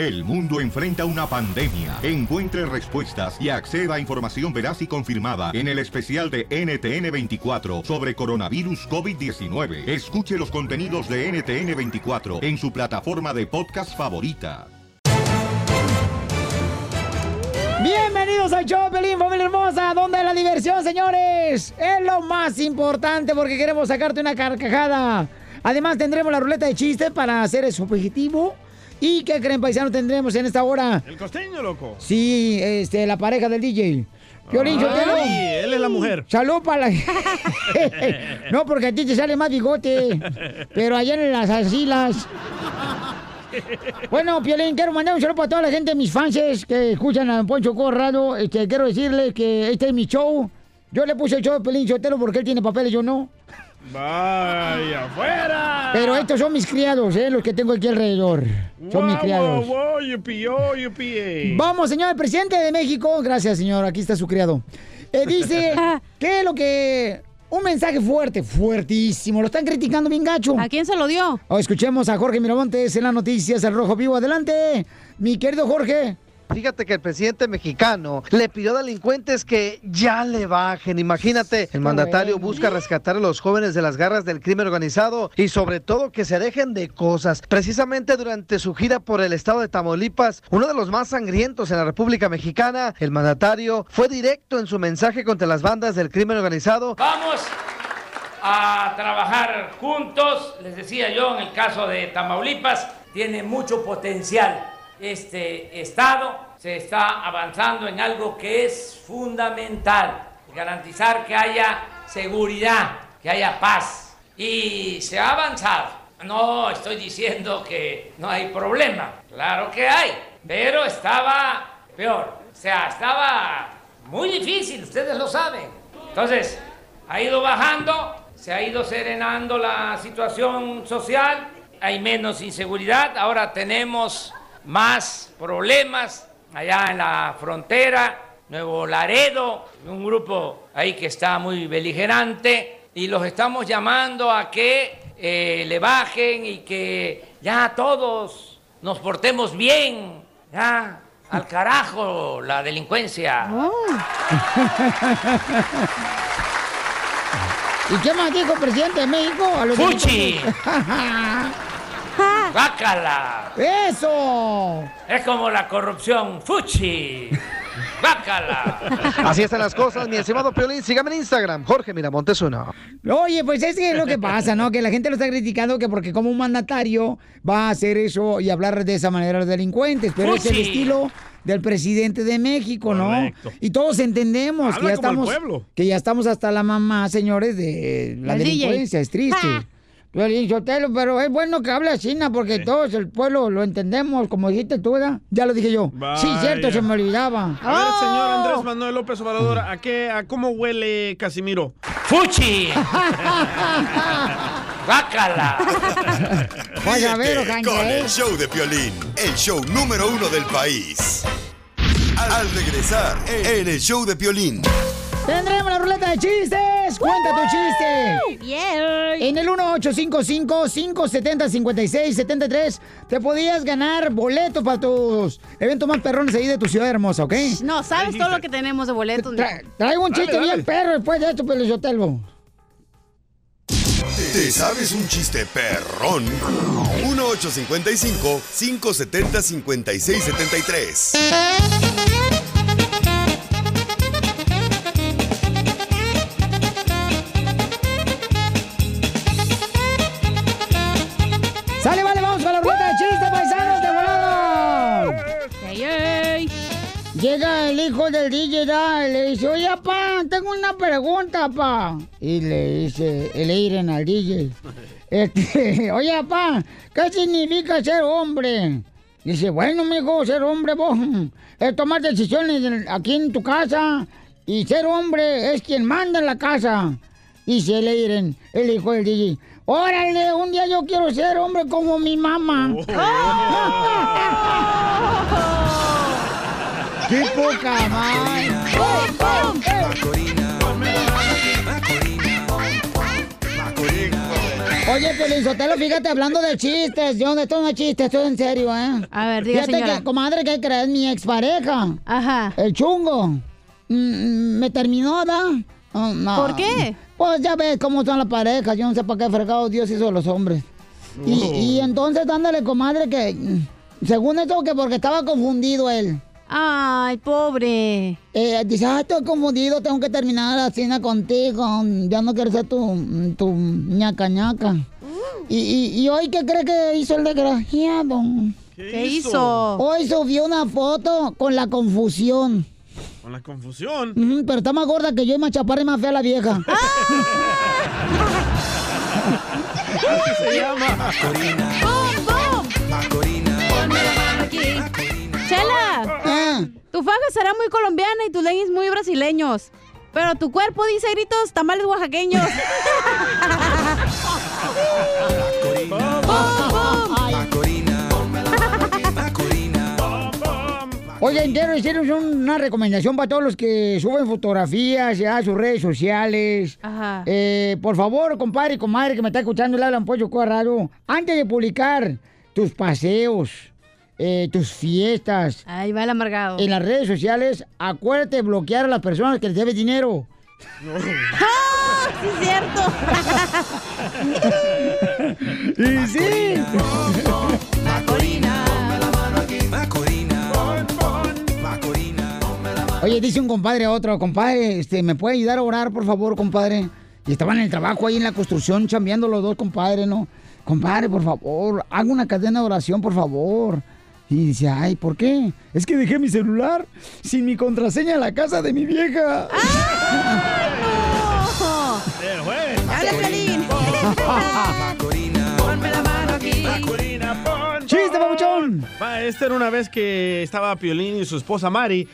El mundo enfrenta una pandemia. Encuentre respuestas y acceda a información veraz y confirmada en el especial de NTN24 sobre coronavirus COVID-19. Escuche los contenidos de NTN24 en su plataforma de podcast favorita. Bienvenidos al show, familia hermosa, donde la diversión, señores, es lo más importante porque queremos sacarte una carcajada. Además, tendremos la ruleta de chistes para hacer su objetivo. ¿Y qué creen, paisano, tendremos en esta hora? El costeño, loco. Sí, este, la pareja del DJ. Violín, yo Ay, él es la mujer. Salud para la... no, porque a ti te sale más bigote. Pero allá en las asilas. Bueno, Piolín, quiero mandar un saludo para toda la gente, mis fans que escuchan a Poncho Corrado. Este, quiero decirles que este es mi show. Yo le puse el show de Pelín Sotelo porque él tiene papeles, yo no. Vaya, afuera. Pero estos son mis criados, ¿eh? Los que tengo aquí alrededor. Son mis criados. wow, wow, yupi, oh, yupi, eh. Vamos, señor presidente de México. Gracias, señor. Aquí está su criado. Eh, dice que es lo que. Un mensaje fuerte, fuertísimo. Lo están criticando bien gacho. ¿A quién se lo dio? escuchemos a Jorge Miramontes en las noticias El Rojo Vivo. Adelante, mi querido Jorge. Fíjate que el presidente mexicano le pidió a delincuentes que ya le bajen. Imagínate, el mandatario busca rescatar a los jóvenes de las garras del crimen organizado y sobre todo que se dejen de cosas. Precisamente durante su gira por el estado de Tamaulipas, uno de los más sangrientos en la República Mexicana, el mandatario fue directo en su mensaje contra las bandas del crimen organizado. Vamos a trabajar juntos. Les decía yo, en el caso de Tamaulipas, tiene mucho potencial este estado. Se está avanzando en algo que es fundamental, garantizar que haya seguridad, que haya paz. Y se ha avanzado. No estoy diciendo que no hay problema, claro que hay, pero estaba peor. O sea, estaba muy difícil, ustedes lo saben. Entonces, ha ido bajando, se ha ido serenando la situación social, hay menos inseguridad, ahora tenemos más problemas allá en la frontera, Nuevo Laredo, un grupo ahí que está muy beligerante y los estamos llamando a que eh, le bajen y que ya todos nos portemos bien, ya al carajo la delincuencia. ¿Y qué más dijo el presidente de México? A los ¡Fuchi! ¡Bácala! ¡Eso! Es como la corrupción. ¡Fuchi! ¡Bácala! Así están las cosas, mi estimado Piolín. Sígame en Instagram, Jorge Miramontes uno. Oye, pues es que es lo que pasa, ¿no? Que la gente lo está criticando que porque como un mandatario va a hacer eso y hablar de esa manera a los delincuentes, pero es el estilo del presidente de México, ¿no? Correcto. Y todos entendemos que ya estamos que ya estamos hasta la mamá, señores, de la El DJ. delincuencia, es triste. Sotelo, pero es bueno que hable así, ¿no? porque todos el pueblo lo entendemos, como dijiste tú, ¿verdad? Ya lo dije yo. Sí, cierto, se me olvidaba. A ver, señor ¡Oh! Andrés Manuel López Obrador, ¿a qué, a cómo huele Casimiro? ¡Fuchi! ¡Bácala! Vaya a ver, Ojanja, con ¿eh? el show de Piolín, el show número uno del país. Al regresar en el show de Piolín. Tendremos la ruleta de chistes. Cuenta tu chiste. Yeah. En el 1855-570-5673 te podías ganar boletos para tus eventos más perrones ahí de tu ciudad hermosa, ¿ok? No, sabes todo lo que tenemos de boletos. Tra traigo un chiste dale, dale. bien perro después de esto, pero yo te lo... ¿Te sabes un chiste perrón? 1855 570 5673 Llega el hijo del DJ ¿da? y le dice, oye, papá, tengo una pregunta, pa. Y le dice el Eiren al DJ, este, oye, papá, ¿qué significa ser hombre? Dice, bueno, mijo, ser hombre, vos, es tomar decisiones aquí en tu casa. Y ser hombre es quien manda en la casa. Dice el Eiren, el hijo del DJ, órale, un día yo quiero ser hombre como mi mamá. ¡Qué poca madre! Oye, Pelín Sotelo, fíjate, hablando de chistes, yo no esto no es chiste, esto es en serio, ¿eh? A ver, diga, Fíjate señora. que, comadre, que crees, mi expareja, Ajá. el chungo, mm, me terminó, ¿da? Oh, no. ¿Por qué? Pues ya ves cómo son las parejas, yo no sé para qué fregado Dios hizo a los hombres. Y, y entonces, dándole, comadre, que mm, según esto, que porque estaba confundido él. Ay, pobre. Eh, dice, ay, estoy confundido, tengo que terminar la cena contigo. Ya no quiero ser tu, tu ñaca ñaca. Y, y, y hoy, ¿qué cree que hizo el desgraciado? ¿Qué hizo? Hoy subió una foto con la confusión. Con la confusión. Pero está más gorda que yo y más chaparra y más fea la vieja. Así se llama. Tu faja será muy colombiana y tus leggings muy brasileños. Pero tu cuerpo dice gritos tamales oaxaqueños. Oye, quiero decirles un- una recomendación para todos los que suben fotografías a sus redes sociales. Ajá. Eh, por favor, compadre y comadre que me está escuchando, le hablan pollo raro. Antes de publicar tus paseos, eh, tus fiestas Ahí va el amargado. en las redes sociales, acuérdate de bloquear a las personas que les debes dinero. ¡Ah! ¡Sí es cierto! Y sí. Oye, dice un compadre a otro, compadre, este, ¿me puede ayudar a orar, por favor, compadre? Y estaban en el trabajo ahí en la construcción, chambeando los dos, compadre, ¿no? Compadre, por favor, haga una cadena de oración, por favor. Y dice, ay, ¿por qué? Es que dejé mi celular sin mi contraseña en la casa de mi vieja. ¡Dale, Piolín! Va, esta era una vez que estaba Piolín y su esposa Mari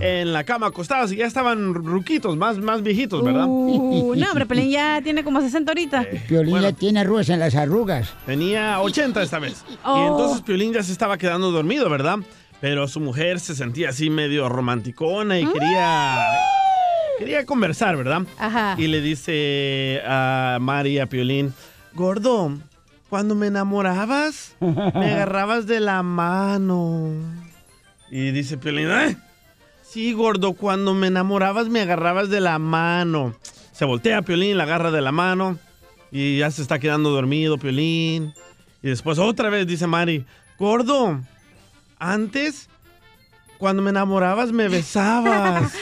en la cama acostados y ya estaban ruquitos, más, más viejitos, ¿verdad? Uh, no, hombre, Pelín ya tiene como 60 ahorita. Piolín Bueno. ya tiene arrugas en las arrugas. Tenía 80 esta vez. Y Oh. entonces Piolín ya se estaba quedando dormido, ¿verdad? Pero su mujer se sentía así medio romanticona y quería... Quería conversar, ¿verdad? Ajá. Y le dice a Mari, a Piolín, Gordo, cuando me enamorabas, me agarrabas de la mano. Y dice Piolín, ¿eh? Sí, gordo, cuando me enamorabas me agarrabas de la mano. Se voltea Piolín, la agarra de la mano y ya se está quedando dormido Piolín. Y después otra vez dice Mari, gordo, antes, cuando me enamorabas me besabas.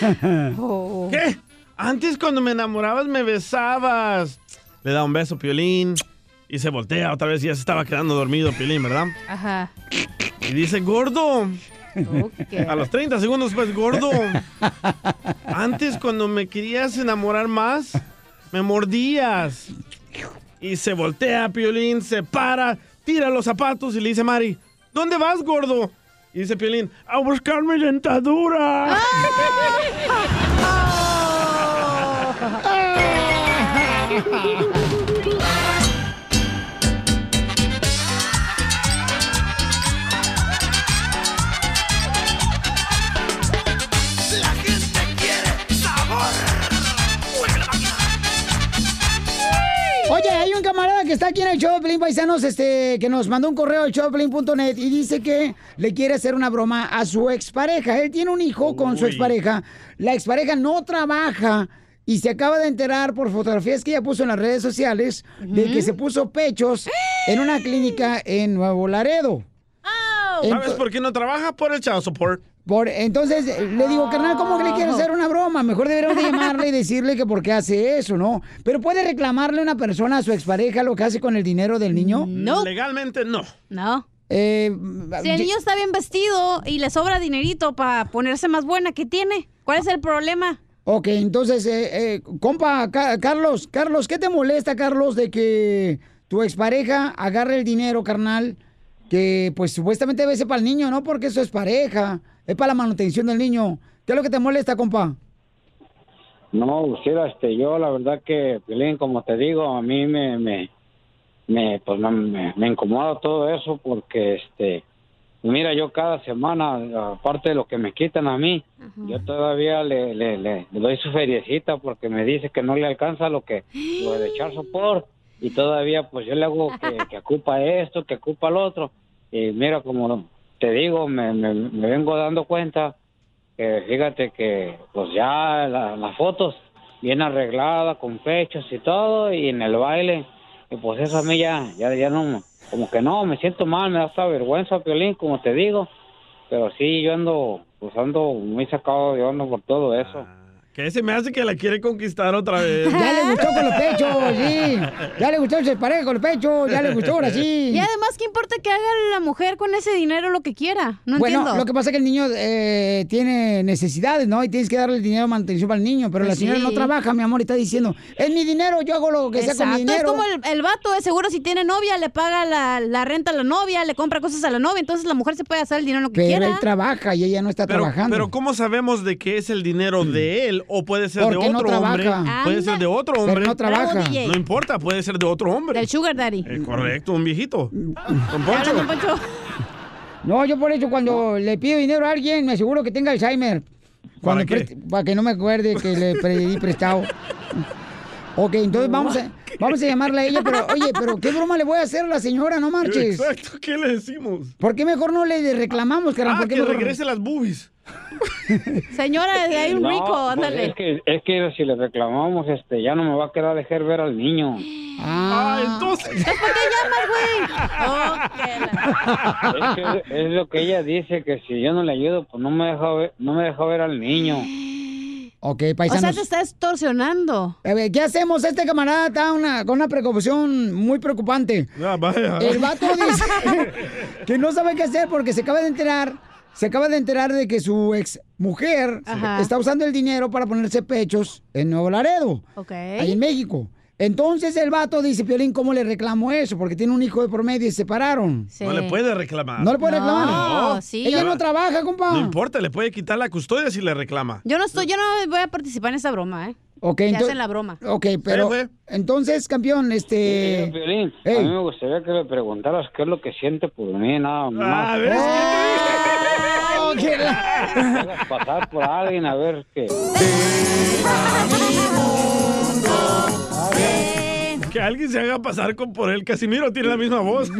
Oh. ¿Qué? Antes cuando me enamorabas me besabas. Le da un beso Piolín y se voltea otra vez y ya se estaba quedando dormido Piolín, ¿verdad? Ajá. Y dice, gordo, a los 30 segundos después, gordo. Antes cuando me querías enamorar más, me mordías. Y se voltea Piolín, se para, tira los zapatos y le dice Mari, ¿dónde vas, gordo? Y dice Piolín, a buscar mi dentadura. Oye, hay un camarada que está aquí en el show de Pelín Paisanos, este, que nos mandó un correo al showpelín.net y dice que le quiere hacer una broma a su expareja. Él tiene un hijo con su expareja. La expareja no trabaja y se acaba de enterar por fotografías que ella puso en las redes sociales de que se puso pechos en una clínica en Nuevo Laredo. Oh. ¿Sabes por qué no trabaja? Por el child support. Por, entonces eh, le digo, carnal, ¿cómo que le quieres hacer una broma? Mejor deberíamos de llamarle y decirle que por qué hace eso, ¿no? Pero puede reclamarle una persona a su expareja lo que hace con el dinero del niño. No. Legalmente no. No. Eh, Si el niño está bien vestido y le sobra dinerito para ponerse más buena, ¿qué tiene? ¿Cuál es el problema? Ok, entonces, eh, eh, compa, Ca- Carlos, Carlos, ¿qué te molesta, Carlos, de que tu expareja agarre el dinero, carnal? Que pues supuestamente debe ser para el niño, ¿no? Porque eso es pareja, es para la manutención del niño. ¿Qué es lo que te molesta, compa? No, Lucila, este, yo la verdad que, Piolín, como te digo, a mí me, me, me pues me, me- me incomoda todo eso porque, este, mira, yo cada semana, aparte de lo que me quitan a mí, yo todavía le, le, le, le doy su feriecita porque me dice que no le alcanza lo que, lo de echar sopor. y todavía pues yo le hago que, que ocupa esto, que ocupa lo otro. Y mira, como te digo, me, me, vengo dando cuenta que fíjate que pues ya la- las fotos bien arregladas, con fechas y todo, y en el baile, y pues eso a mí ya, ya, ya no, como que no, me siento mal, me da esta vergüenza, Piolín, como te digo, pero sí, yo ando, pues ando muy sacado de onda por todo eso. Que se me hace que la quiere conquistar otra vez. Ya le gustó con los pechos, sí. Ya le gustó ser pareja con los pechos, ya le gustó ahora sí. Y además, ¿qué importa que haga la mujer con ese dinero lo que quiera? No bueno, entiendo. lo que pasa es que el niño eh, tiene necesidades, ¿no? Y tienes que darle el dinero de manutención para el niño, pero la Pues señora sí. no trabaja, mi amor, y está diciendo, es mi dinero, yo hago lo que sea con mi Exacto, es dinero. como el, el vato, de seguro si tiene novia, le paga la, la renta a la novia, le compra cosas a la novia, entonces la mujer se puede hacer el dinero lo que Pero quiera. él trabaja y ella no está Pero, trabajando. pero ¿cómo sabemos de que es el dinero de él o puede ser Porque de no otro hombre? trabaja. Puede ser de otro Pero hombre. no trabaja. Importa, puede ser de otro hombre. Del sugar daddy. Eh, correcto, un viejito. Don Poncho. No, yo por eso cuando le pido dinero a alguien, me aseguro que tenga Alzheimer. Cuando ¿Para qué? para que no me acuerde que le pedí prestado. Ok, entonces vamos a, vamos a llamarle a ella, pero oye, pero ¿qué broma le voy a hacer a la señora? No marches. Exacto, ¿qué le decimos? ¿Por qué mejor no le reclamamos, carnal? Ah, ¿Por qué que mejor no? regrese las boobies. Señora, de ahí un No, rico, pues ándale. es que, es que si le reclamamos, este, ya no me va a quedar dejar ver al niño. Ah, entonces. ¿Entonces por qué llamas, güey? Es, que es lo que ella dice, que si yo no le ayudo, pues no me deja ver, no me deja ver al niño. Ok, O sea, paisanos. te está extorsionando. A ver, ¿qué hacemos? Este camarada está una, con una preocupación muy preocupante. Ah, vaya. El vato dice que no sabe qué hacer porque se acaba de enterar, se acaba de enterar de que su ex mujer Ajá. está usando el dinero para ponerse pechos en Nuevo Laredo, Ok. ahí en México. Entonces el vato dice, Piolín, ¿cómo le reclamo eso? Porque tiene un hijo de por medio y se separaron. Sí. No le puede reclamar. No le puede No, reclamar. sí. Ella no trabaja, compa. No importa, le puede quitar la custodia si le reclama. Yo no estoy, yo no voy a participar en esa broma, ¿eh? Ok, Se ento- hacen la broma. Ok, pero entonces, campeón, este... Mira, Piolín, a mí me gustaría que le preguntaras qué es lo que siente por mí, nada más. Ah, ¿ves? Oh, que la- pasar por alguien a ver qué. Que alguien se haga pasar con por él. Casimiro tiene la misma voz.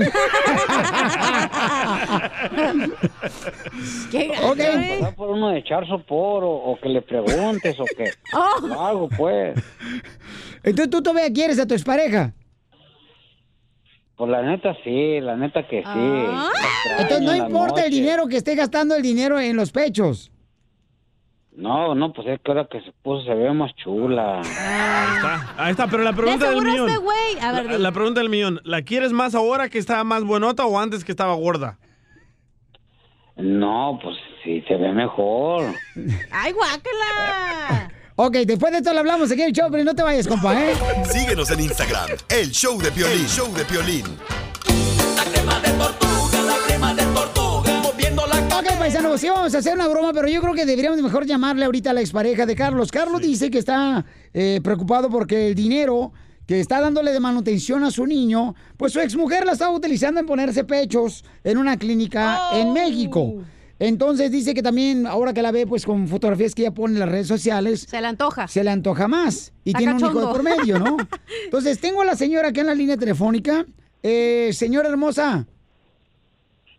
¿Qué gacho, Ok. eh? Pasar por uno de echar sopor o, o que le preguntes o que Oh. lo hago, pues. Entonces tú todavía quieres a tu expareja. Pues la neta sí, la neta que sí. Ah. Entonces no importa el dinero que esté gastando el dinero en los pechos. No, no, pues es que ahora que se puso se ve más chula. Ahí está, ahí está, pero la De pregunta del millón. este güey. A ver, La, la pregunta del millón. ¿La quieres más ahora que estaba más buenota o antes que estaba gorda? No, pues sí, se ve mejor. ¡Ay, guácala! Ok, después de esto le hablamos aquí en el show, pero no te vayas, compa, ¿eh? Síguenos en Instagram, el show de Piolín. El show de Piolín. Ok, paisanos, sí vamos a hacer una broma, pero yo creo que deberíamos mejor llamarle ahorita a la expareja de Carlos. Carlos dice que está eh, preocupado porque el dinero que está dándole de manutención a su niño, pues su exmujer la estaba utilizando en ponerse pechos en una clínica en México. Entonces dice que también, ahora que la ve, pues con fotografías que ella pone en las redes sociales, Se le antoja. se le antoja más. Y Está tiene un hijo de por medio, ¿no? Entonces, tengo a la señora aquí en la línea telefónica. Eh, señora hermosa.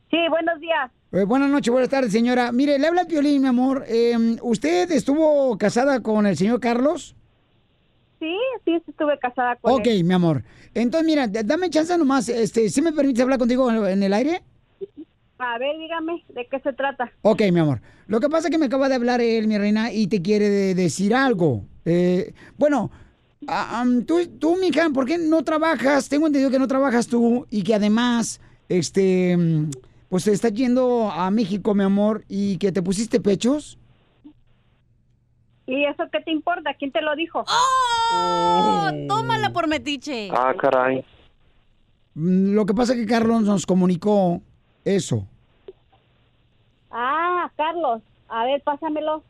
Sí, buenos días. Eh, buenas noches, buenas tardes, señora. Mire, le habla Piolín, mi amor. Eh, ¿Usted estuvo casada con el señor Carlos? Sí, sí, estuve casada con Ok, él. mi amor. Entonces, mira, dame chance nomás. Este, ¿Sí me permites hablar contigo en, el aire? A ver, dígame, ¿de qué se trata? Ok, mi amor. Lo que pasa es que me acaba de hablar él, mi reina, y te quiere de- decir algo. Eh, bueno, tú, tú, mija, ¿por qué no trabajas? Tengo entendido que no trabajas tú y que además, este, mm, pues estás yendo a México, mi amor, y que te pusiste pechos. ¿Y eso qué te importa? ¿Quién te lo dijo? ¡Oh! Tómala por metiche. Ah, caray. Mm, Lo que pasa es que Carlos nos comunicó eso. Ah, Carlos. A ver, pásamelo.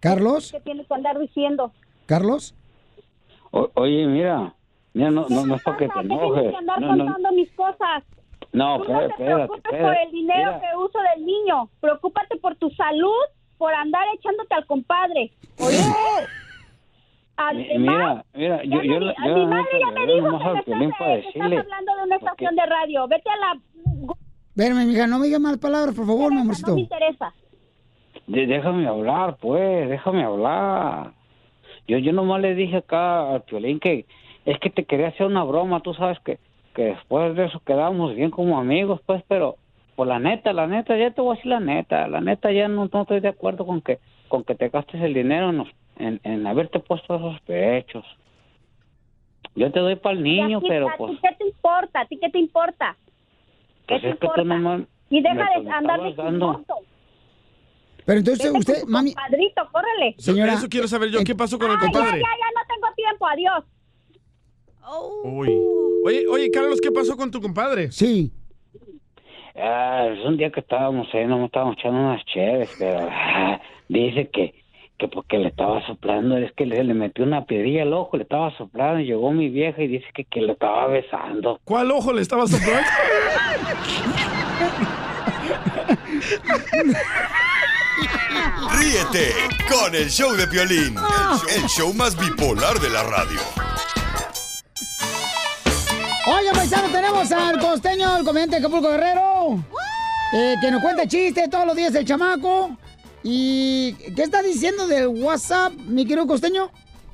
¿Carlos? ¿Qué tienes que andar diciendo? ¿Carlos? O- oye, mira. Mira, no, no, no es para que te ¿Qué tienes enojes. que andar No, no, contando mis cosas? No, Tú no te espérate, preocupes por el dinero Mira, que uso del niño. Preocúpate por tu salud, por andar echándote al compadre. Oye, Mi- Mira, mira, yo, yo, A yo mi madre ya me yo dijo que, me Piolín estás, para que estás decirle, hablando de una estación de radio. Vete a la... Espérame, mija, no me digas malas palabras, por favor, mi No amorcito. me interesa. de- déjame hablar, pues, déjame hablar. Yo, yo nomás le dije acá al Piolín que es que te quería hacer una broma, tú sabes que, que después de eso quedamos bien como amigos, pues, pero por la neta, la neta, ya te voy a decir la neta, la neta ya no, no estoy de acuerdo con que con que te gastes el dinero en, en, en haberte puesto esos pechos. Yo te doy para el niño, ¿A ti- pero ¿A pues, ti qué te importa? ¿A ti qué te importa? ¿Qué pues te es que importa? tú nomás Y deja de andar de chismoso. Pero entonces Vete usted, mami, compadrito, córrele. Señora, Eso quiero saber yo. ¿Qué pasó con el Ah, ya, ya, compadre? ya, no tengo tiempo. Adiós. Uy. Oye, oye, Carlos, ¿qué pasó con tu compadre? Sí. Ah, es un día que estábamos ahí, no estábamos echando unas chéves, pero ah, dice que, que porque le estaba soplando, es que le, le metió una piedrilla al ojo, le estaba soplando, y llegó mi vieja y dice que, que lo estaba besando. ¿Cuál ojo le estaba soplando? Ríete con el show de Piolín, el show más bipolar de la radio. Oye, paisano, tenemos al costeño, el comediante de Acapulco Guerrero, eh, que nos cuenta chistes todos los días el chamaco. ¿Y qué está diciendo del WhatsApp, mi querido costeño?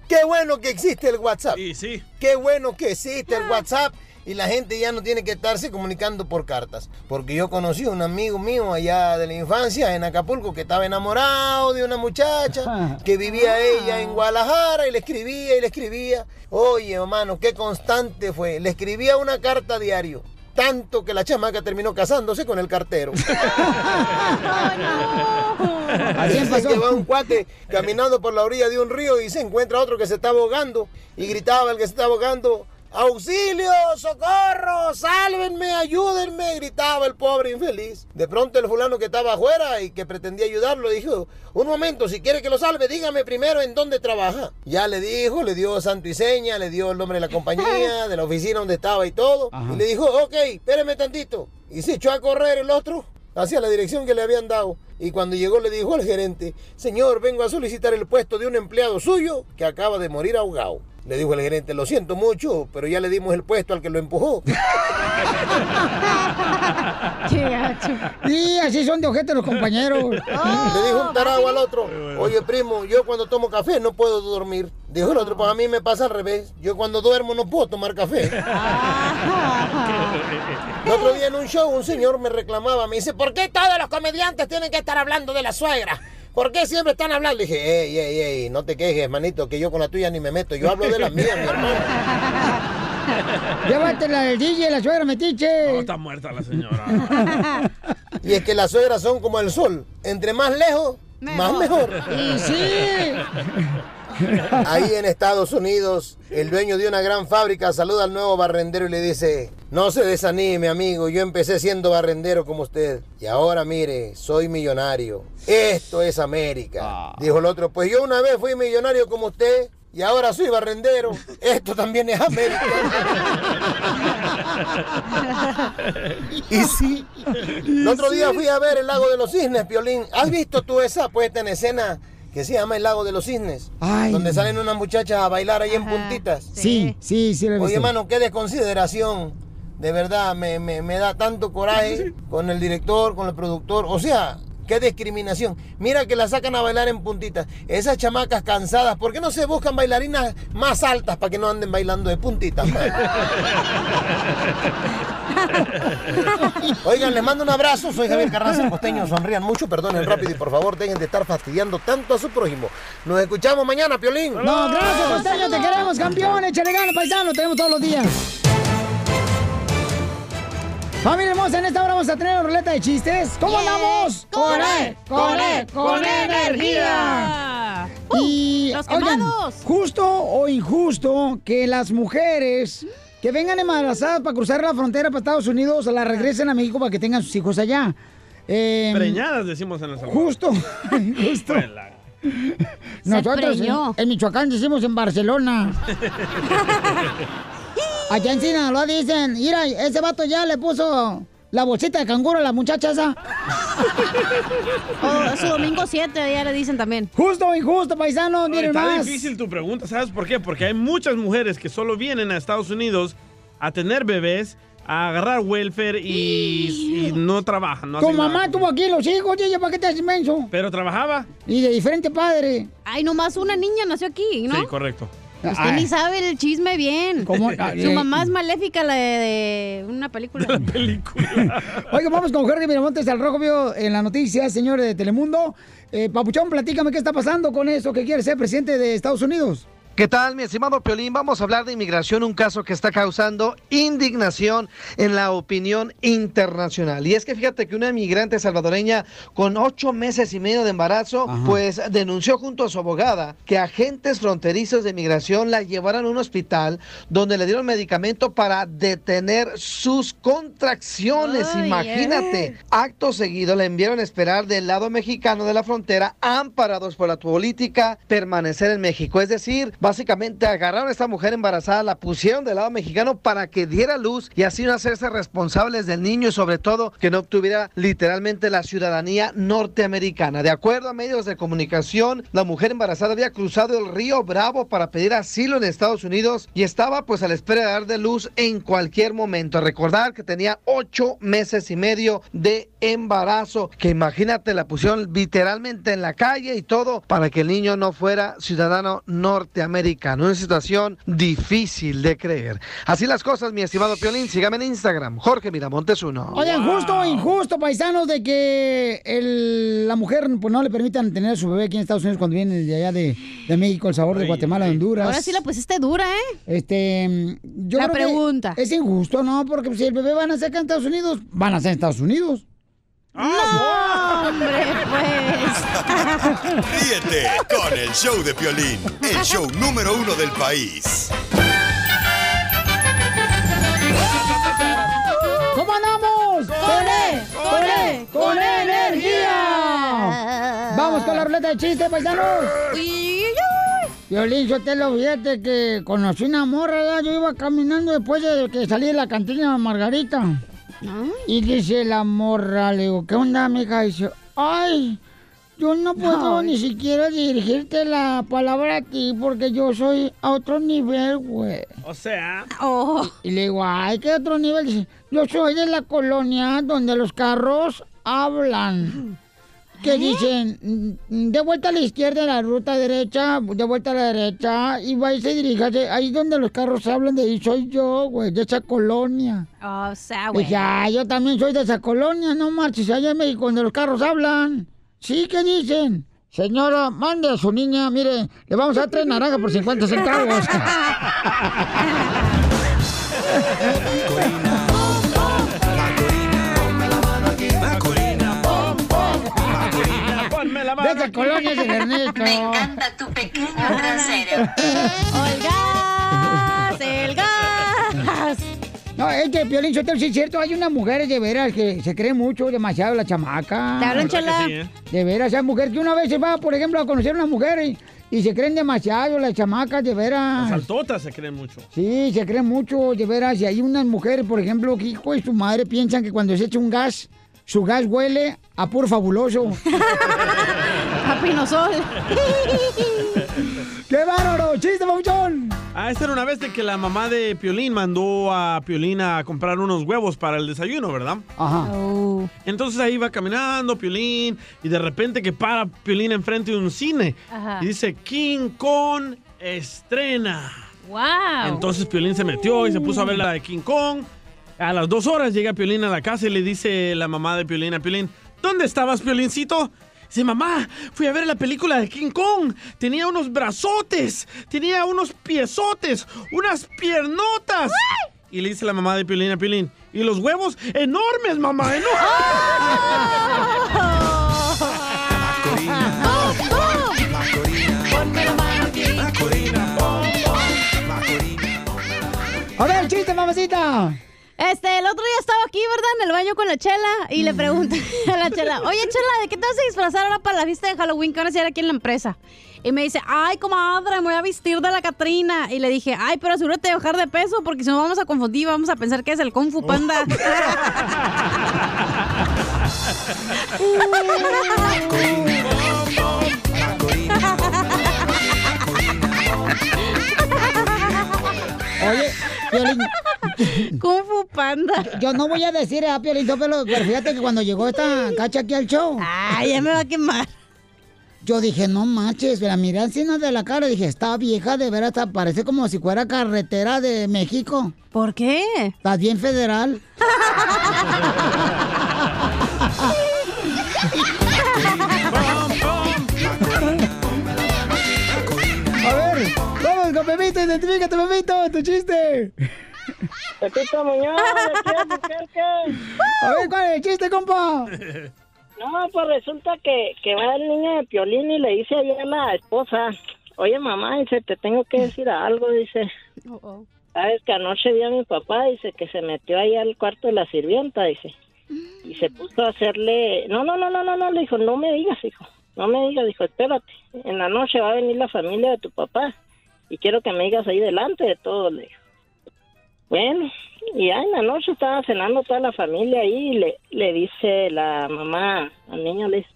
Qué bueno que existe el WhatsApp. Sí, sí. Qué bueno que existe el WhatsApp y la gente ya no tiene que estarse comunicando por cartas. Porque yo conocí a un amigo mío allá de la infancia en Acapulco que estaba enamorado de una muchacha que vivía ella en Guadalajara y le escribía y le escribía. Oye, hermano, qué constante fue. Le escribía una carta a diario. Tanto que la chamaca terminó casándose con el cartero. Así pasó. que va un cuate caminando por la orilla de un río y se encuentra otro que se está ahogando y gritaba el que se está ahogando, ¡Auxilio! ¡Socorro! ¡Sálvenme! ¡Ayúdenme! Gritaba el pobre infeliz. De pronto el fulano que estaba afuera y que pretendía ayudarlo dijo, un momento, si quiere que lo salve, dígame primero en dónde trabaja. Ya le dijo, le dio santo y seña, le dio el nombre de la compañía, de la oficina donde estaba y todo. Y le dijo, ok, espéreme tantito. Y se echó a correr el otro hacia la dirección que le habían dado. Y cuando llegó le dijo al gerente, señor, vengo a solicitar el puesto de un empleado suyo que acaba de morir ahogado. Le dijo el gerente, lo siento mucho, pero ya le dimos el puesto al que lo empujó. Y así son de ojete los compañeros. Le dijo un tarado al otro, oye primo, yo cuando tomo café no puedo dormir. Dijo el otro, pues a mí me pasa al revés. Yo cuando duermo no puedo tomar café. El otro día en un show un señor me reclamaba, me dice, ¿por qué todos los comediantes tienen que estar hablando de la suegra? ¿Por qué siempre están hablando? Le dije, ey, ey, ey, no te quejes, manito, que yo con la tuya ni me meto. Yo hablo de la mía, mi hermano. Llévatela del DJ, la suegra metiche. No, está muerta la señora. Y es que las suegras son como el sol. Entre más lejos, más mejor. Y sí. Ahí en Estados Unidos, el dueño de una gran fábrica saluda al nuevo barrendero y le dice, no se desanime amigo, yo empecé siendo barrendero como usted y ahora mire, soy millonario. Esto es América. Dijo el otro, pues yo una vez fui millonario como usted y ahora soy barrendero. Esto también es América. y sí, el otro día fui a ver el lago de los cisnes, Piolín. ¿Has visto tú esa puesta en escena? Que se llama el lago de los cisnes. Ay. Donde salen unas muchachas a bailar ahí en puntitas. Sí, sí, sí, lo he Oye, hermano, qué desconsideración. De verdad, me, me- me da tanto coraje con el director, con el productor. O sea, qué discriminación. Mira que la sacan a bailar en puntitas. Esas chamacas cansadas, ¿por qué no se buscan bailarinas más altas para que no anden bailando de puntitas? Oigan, les mando un abrazo. Soy Javier Carranza, el costeño. Sonrían mucho, perdonen rápido y por favor dejen de estar fastidiando tanto a su prójimo. Nos escuchamos mañana, Piolín. No, gracias, costeño, te queremos, campeón. Échale ganas, paisano, tenemos todos los días. Familia hermosa, en esta hora vamos a tener ruleta de chistes. ¿Cómo Yeah. andamos? Con E, con E, con energía. Y, los oigan, justo o injusto que las mujeres que vengan embarazadas para cruzar la frontera para Estados Unidos la regresen a México para que tengan sus hijos allá. Eh, Preñadas, decimos en El Salvador. Justo, justo. Nosotros en Michoacán decimos en Barcelona. Allá en Sinaloa dicen, mira, ese vato ya le puso la bolsita de canguro a la muchacha esa. O su domingo 7, ya le dicen también. Justo o injusto, paisano, miren Está más. difícil tu pregunta, ¿sabes por qué? Porque hay muchas mujeres que solo vienen a Estados Unidos a tener bebés, a agarrar welfare y, y no trabajan. No Tu hacen nada. mamá tuvo aquí los hijos, ella, ¿para qué te haces menso? Pero trabajaba. Y de diferente padre. Ay, nomás una niña nació aquí, ¿no? Sí, correcto. Usted Ay. ni sabe el chisme bien. ¿Cómo? Su mamá es maléfica, la de, de una película. Oiga, vamos con Jorge Miramontes al Rojo Vivo en la noticia, señor de Telemundo. Eh, Papuchón, platícame qué está pasando con eso que quiere ser presidente de Estados Unidos. ¿Qué tal, mi estimado Piolín? Vamos a hablar de inmigración, un caso que está causando indignación en la opinión internacional. Y es que fíjate que una inmigrante salvadoreña con ocho meses y medio de embarazo, pues denunció junto a su abogada que agentes fronterizos de inmigración la llevaron a un hospital donde le dieron medicamento para detener sus contracciones. Imagínate. Acto seguido le enviaron a esperar del lado mexicano de la frontera, amparados por la política, permanecer en México. Es decir, básicamente agarraron a esta mujer embarazada, la pusieron del lado mexicano para que diera luz y así no hacerse responsables del niño y sobre todo que no obtuviera literalmente la ciudadanía norteamericana. De acuerdo a medios de comunicación, la mujer embarazada había cruzado el río Bravo para pedir asilo en Estados Unidos y estaba pues a la espera de dar de luz en cualquier momento. Recordar que tenía ocho meses y medio de embarazo, que imagínate la pusieron literalmente en la calle y todo para que el niño no fuera ciudadano norteamericano. Una situación difícil de creer. Así las cosas, mi estimado Piolín. Sígame en Instagram, Jorge Miramontes uno. Oigan, justo o injusto, paisanos, de que el- la mujer pues, no le permitan tener a su bebé aquí en Estados Unidos cuando viene de allá de, de México, El Sabor, de Guatemala, de Honduras. Ahora sí la pusiste dura, ¿eh? Este, yo La creo que pregunta. es injusto, ¿no? Porque si el bebé van a ser acá en Estados Unidos, van a ser en Estados Unidos. No, hombre, pues. Ríete con el show de Piolín, el show número uno del país. ¿Cómo andamos? ¡Con E, con E, con energía! Vamos con la ruleta de chistes, paisanos. Violín, yo te lo fíjate que conocí una morra, ¿verdad? yo iba caminando después de que salí de la cantina de Y dice la morra, le digo, ¿qué onda, mija? Dice, ay, yo no puedo ni siquiera dirigirte la palabra a ti porque yo soy a otro nivel, güey. O sea. Y le digo, ay, ¿qué otro nivel? Dice, yo soy de la colonia donde los carros hablan. Que dicen, mm, de vuelta a la izquierda, la ruta derecha, de vuelta a la derecha, y va y se dirige, ahí donde los carros hablan, de ahí soy yo, güey, de esa colonia. O sea, güey. Dije, ah, yo también soy de esa colonia, no marches, allá en México, donde los carros hablan. Sí, ¿qué dicen? Señora, mande a su niña, mire, le vamos a dar tres naranjas por 50 centavos. De esa colonia es el Ernesto. Me encanta tu pequeño trasero. ¡El gas! ¡El gas! No, es que Piolín Sotelo, sí es cierto, hay unas mujeres de veras que se creen mucho, demasiado la chamaca. Te hablan, Chela. sí, ¿eh? De veras, hay mujeres que una vez se va, por ejemplo, a conocer a una mujer y, y se creen demasiado las chamacas, de veras. Las altotas se creen mucho. Sí, se creen mucho, de veras. Y hay unas mujeres, por ejemplo, que hijo de su madre piensan que cuando se echa un gas, su gas huele a puro fabuloso. A pinosol. ¡Qué bárbaro! ¡Chiste, papuchón! Ah, esta era una vez de que la mamá de Piolín mandó a Piolín a comprar unos huevos para el desayuno, ¿verdad? Ajá. Entonces ahí va caminando Piolín y de repente que para Piolín enfrente de un cine Ajá. y dice King Kong estrena. ¡Wow! Entonces Piolín se metió y se puso a ver la de King Kong. A las dos horas llega Piolín a la casa y le dice la mamá de Piolín a Piolín, ¿dónde estabas, Piolincito? Dice, mamá, fui a ver la película de King Kong. Tenía unos brazotes, tenía unos piezotes, unas piernotas. Y le dice la mamá de Piolín a Piolín, ¿y los huevos? Enormes, mamá, A ver, chiste, mamacita. Este, el otro día estaba aquí, ¿verdad? En el baño con la chela y le pregunté a la chela, oye, chela, ¿de qué te vas a disfrazar ahora para la fiesta de Halloween que van a hacer aquí en la empresa? Y me dice, ay, comadre, me voy a vestir de la Catrina. Y le dije, ay, pero asegúrate de bajar de peso porque si no vamos a confundir, vamos a pensar que es el Kung Fu Panda. Oye, Piolín. Kung Fu Panda. Yo no voy a decir a Piolín, pero, fíjate que cuando llegó esta cacha aquí al show. Ay, ya me va a quemar. Yo dije, no manches, la miré encima de la cara y dije, está vieja, de veras, parece como si fuera carretera de México. ¿Por qué? Estás bien federal. con Pepito, identifícate, Pepito, tu chiste. Pepito Muñoz, a ver, ¿cuál es el chiste, compa? No, pues resulta que, que va el niño de Piolín y le dice a la esposa, oye mamá, dice, te tengo que decir algo, dice. Sabes que anoche vi a mi papá, dice, que se metió ahí al cuarto de la sirvienta, dice. Y se puso a hacerle, no, no, no, no, no, no, le dijo, no me digas, hijo, no me digas, dijo, espérate, en la noche va a venir la familia de tu papá y quiero que me digas ahí delante de todo, le dijo. Bueno, y ya en la noche estaba cenando toda la familia ahí y le, le dice la mamá al niño, le dice,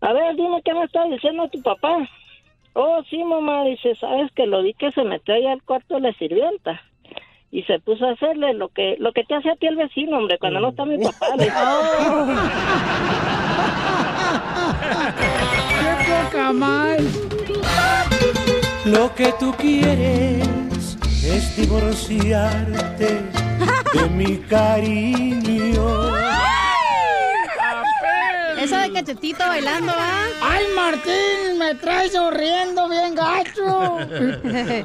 a ver, dime qué me está diciendo tu papá. Oh, sí, mamá, dice, sabes que lo vi que se metió allá al cuarto de la sirvienta y se puso a hacerle lo que lo que te hace a ti el vecino, hombre, cuando no está mi papá. Le dice. ¡Qué poca mal! Lo que tú quieres es divorciarte de mi cariño. Esa de cachetito bailando, ¿ah? ¡Ay, Martín! Me traes sonriendo bien gacho.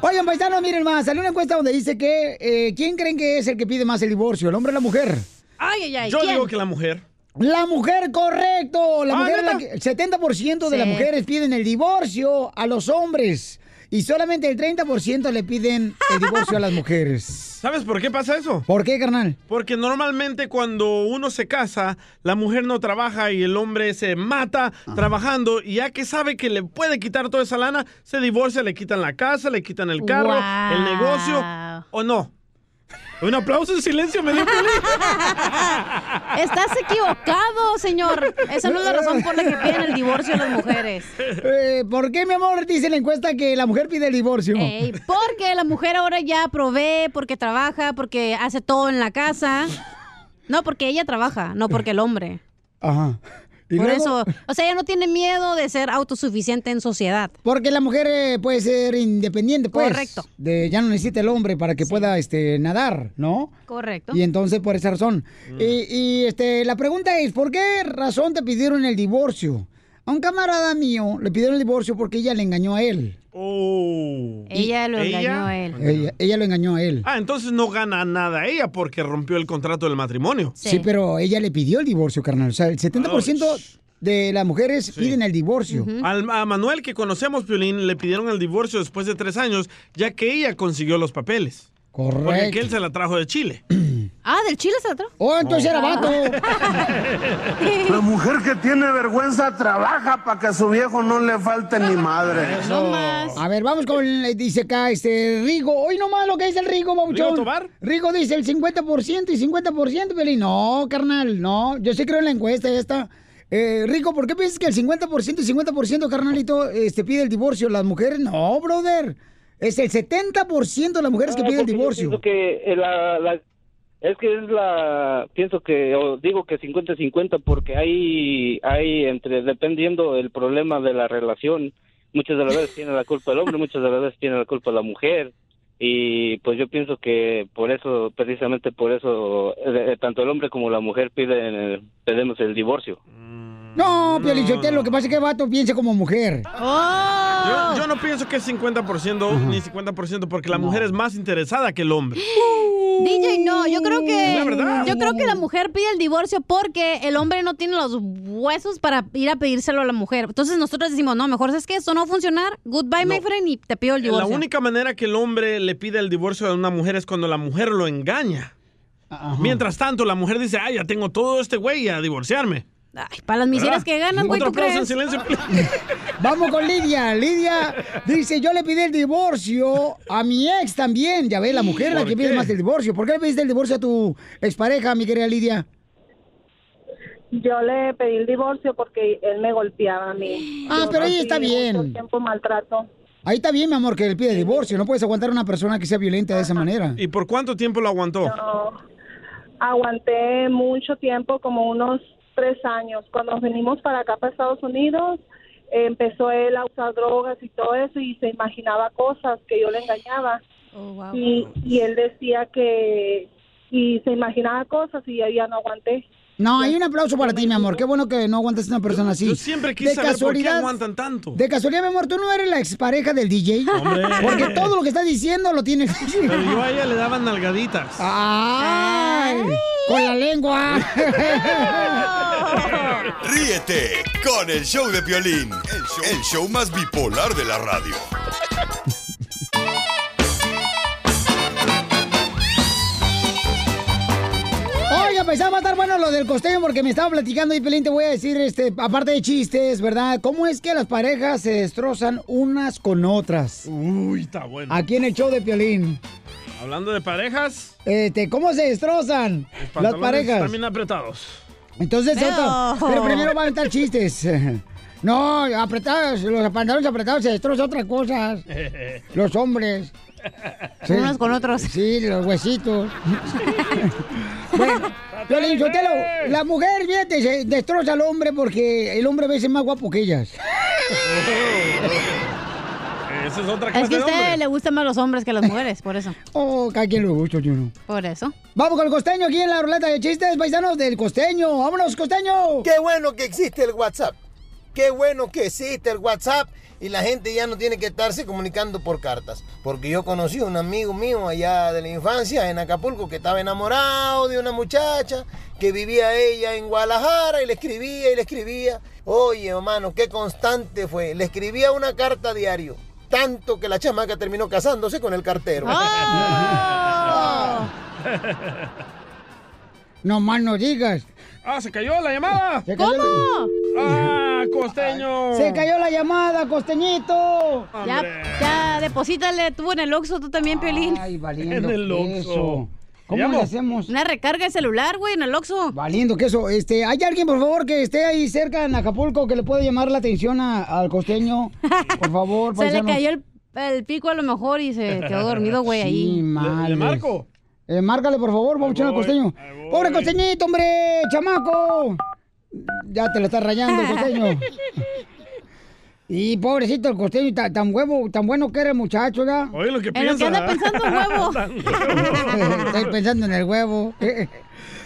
Oigan, paisanos, miren más. Salió una encuesta donde dice que eh, ¿quién creen que es el que pide más el divorcio? ¿El hombre o la mujer? Ay, ay, ay. Yo ¿quién? digo que la mujer. La mujer, correcto. La Ah, mujer la ¿neta? que- el 70% de las mujeres piden el divorcio a los hombres. Y solamente el 30% le piden el divorcio a las mujeres. ¿Sabes por qué pasa eso? ¿Por qué, carnal? Porque normalmente cuando uno se casa, la mujer no trabaja y el hombre se mata trabajando y ya que sabe que le puede quitar toda esa lana, se divorcia, le quitan la casa, le quitan el carro, Wow. el negocio o no. Un aplauso en silencio me dio. Estás equivocado, señor. Esa no es la razón por la que piden el divorcio las mujeres. Eh, ¿Por qué, mi amor, dice la encuesta que la mujer pide el divorcio? Ey, porque la mujer ahora ya provee, porque trabaja, porque hace todo en la casa. No, porque ella trabaja, no porque el hombre. Ajá. ¿Y Por luego? eso, o sea, ella no tiene miedo de ser autosuficiente en sociedad. Porque la mujer eh, puede ser independiente, pues. Correcto. De, ya no necesita el hombre para que pueda este, nadar, ¿no? Correcto. Y entonces, por esa razón. Y, y, este, la pregunta es, ¿por qué razón te pidieron el divorcio? A un camarada mío le pidieron el divorcio porque ella le engañó a él. Oh. Ella lo ¿Ella? engañó a él. Ella, ella lo engañó a él. Ah, entonces no gana nada ella porque rompió el contrato del matrimonio. Sí. pero ella le pidió el divorcio, carnal. O sea, el 70% de las mujeres piden el divorcio. Al- a Manuel que conocemos, Piolín, le pidieron el divorcio después de tres años, ya que ella consiguió los papeles. Porque Correcto. él se la trajo de Chile. Ah, del Chile se la trajo. Oh, entonces era vato. La mujer que tiene vergüenza trabaja para que a su viejo no le falte ni madre. A ver, vamos con, eh, dice acá, este, Rigo. Hoy nomás lo que dice el Rigo, Bauchón. ¿Rigo Tobar? Rigo dice el 50% y 50%, Pelín. No, carnal, no. Yo sí creo en la encuesta esta. Eh, Rico, ¿por qué piensas que el 50% y 50%, carnalito, este, pide el divorcio? Las mujeres, no, brother. Es el 70% de las mujeres que Ah, piden el yo divorcio. pienso que eh, la, la- es que es la pienso que o digo que 50-50 porque hay hay entre dependiendo el problema de la relación muchas de las veces tiene la culpa el hombre muchas de las veces tiene la culpa la mujer. Y pues yo pienso que por eso precisamente por eso eh, tanto el hombre como la mujer piden eh, pedimos el divorcio No, Piolichotelo, lo que pasa es que el vato piensa como mujer. Yo, yo no pienso que es 50% ni 50% porque la mujer es más interesada que el hombre. DJ, no, yo creo que La verdad. yo creo que la mujer pide el divorcio porque el hombre no tiene los huesos para ir a pedírselo a la mujer. Entonces nosotros decimos, no, mejor es que esto no va a funcionar. Goodbye, my friend, y te pido el La divorcio. única manera que el hombre le pide el divorcio a una mujer es cuando la mujer lo engaña. Mientras tanto, la mujer dice, ay, ya tengo todo este güey a divorciarme. Ay, para las miserias que ganas, güey, ¿tú en silencio. Vamos con Lidia. Lidia dice, yo le pedí el divorcio a mi ex también. Ya ves, la mujer la ¿Por que pide más el divorcio. ¿Por qué le pediste el divorcio a tu expareja, mi querida Lidia? yo le pedí el divorcio porque él me golpeaba a mí. Ah, Yo pero ahí está bien. Mucho tiempo maltrato. Ahí está bien, mi amor, que él pide divorcio. No puedes aguantar a una persona que sea violenta de esa manera. ¿Y por cuánto tiempo lo aguantó? No, aguanté mucho tiempo, como unos tres años. Cuando nos venimos para acá, para Estados Unidos, eh, empezó él a usar drogas y todo eso y se imaginaba cosas que yo le engañaba. y, y él decía que... Y se imaginaba cosas y ya no aguanté. No, hay un aplauso para ti, mi amor. Qué bueno que no aguantes a una persona así. Yo siempre quise De saber por qué casualidad- aguantan tanto. De casualidad, mi amor, tú no eres la expareja del DJ. Hombre. Porque todo lo que estás diciendo lo tienes. Pero yo a ella le daba nalgaditas. ¡Ay! Con la lengua. Ríete con el show de Piolín, el show, el show más bipolar de la radio. Oiga, pues va a estar bueno lo del costeño porque me estaba platicando y Pelín te voy a decir, este, aparte de chistes, ¿verdad? ¿Cómo es que las parejas se destrozan unas con otras? Uy, está bueno. Aquí en el show de Piolín. Hablando de parejas, Este, ¿cómo se destrozan las pantalones parejas? también apretados. Entonces, otra- pero primero van a estar chistes. No, apretados, los pantalones apretados se destrozan otras cosas. Los hombres. Unos con otros. Sí, los huesitos. bueno, Piolín Sotelo, la mujer, fíjate, se destroza al hombre porque el hombre a veces es más guapo que ellas. Esa es otra clase Es que a usted hombre. le gustan más los hombres que las mujeres, por eso. Oh, cada quien lo gusta, yo no. Por eso. Vamos con el costeño aquí en la ruleta de chistes, paisanos del costeño. ¡Vámonos, costeño! Qué bueno que existe el WhatsApp. Qué bueno que existe el WhatsApp y la gente ya no tiene que estarse comunicando por cartas. Porque yo conocí a un amigo mío allá de la infancia en Acapulco que estaba enamorado de una muchacha que vivía ella en Guadalajara y le escribía y le escribía. Oye, hermano, qué constante fue. Le escribía una carta diario. Tanto que la chamaca terminó casándose con el cartero. No más no digas. ¡Ah, se cayó la llamada! Se cayó ¡Ah, costeño! Se cayó la llamada, costeñito. Ya, ya, deposítale tú en el Oxxo, tú también, Piolín. Ay, valiendo queso. ¿Cómo le hacemos? Una recarga de celular, güey, en el Oxxo. Valiendo queso. Este, ¿hay alguien, por favor, que esté ahí cerca en Acapulco que le pueda llamar la atención a- al costeño? Por favor, Se le cayó el, el pico a lo mejor y se quedó dormido, güey, Sí, ahí. males. Eh, márcale, por favor, vamos a echar al costeño. ¡Pobre costeñito, hombre! ¡Chamaco! Ya te lo está rayando el costeño. Y pobrecito el costeño, ta- tan, huevo, tan bueno que era el muchacho, ¿verdad? Oye, lo que En lo que anda pensando el huevo. Estoy pensando en el huevo.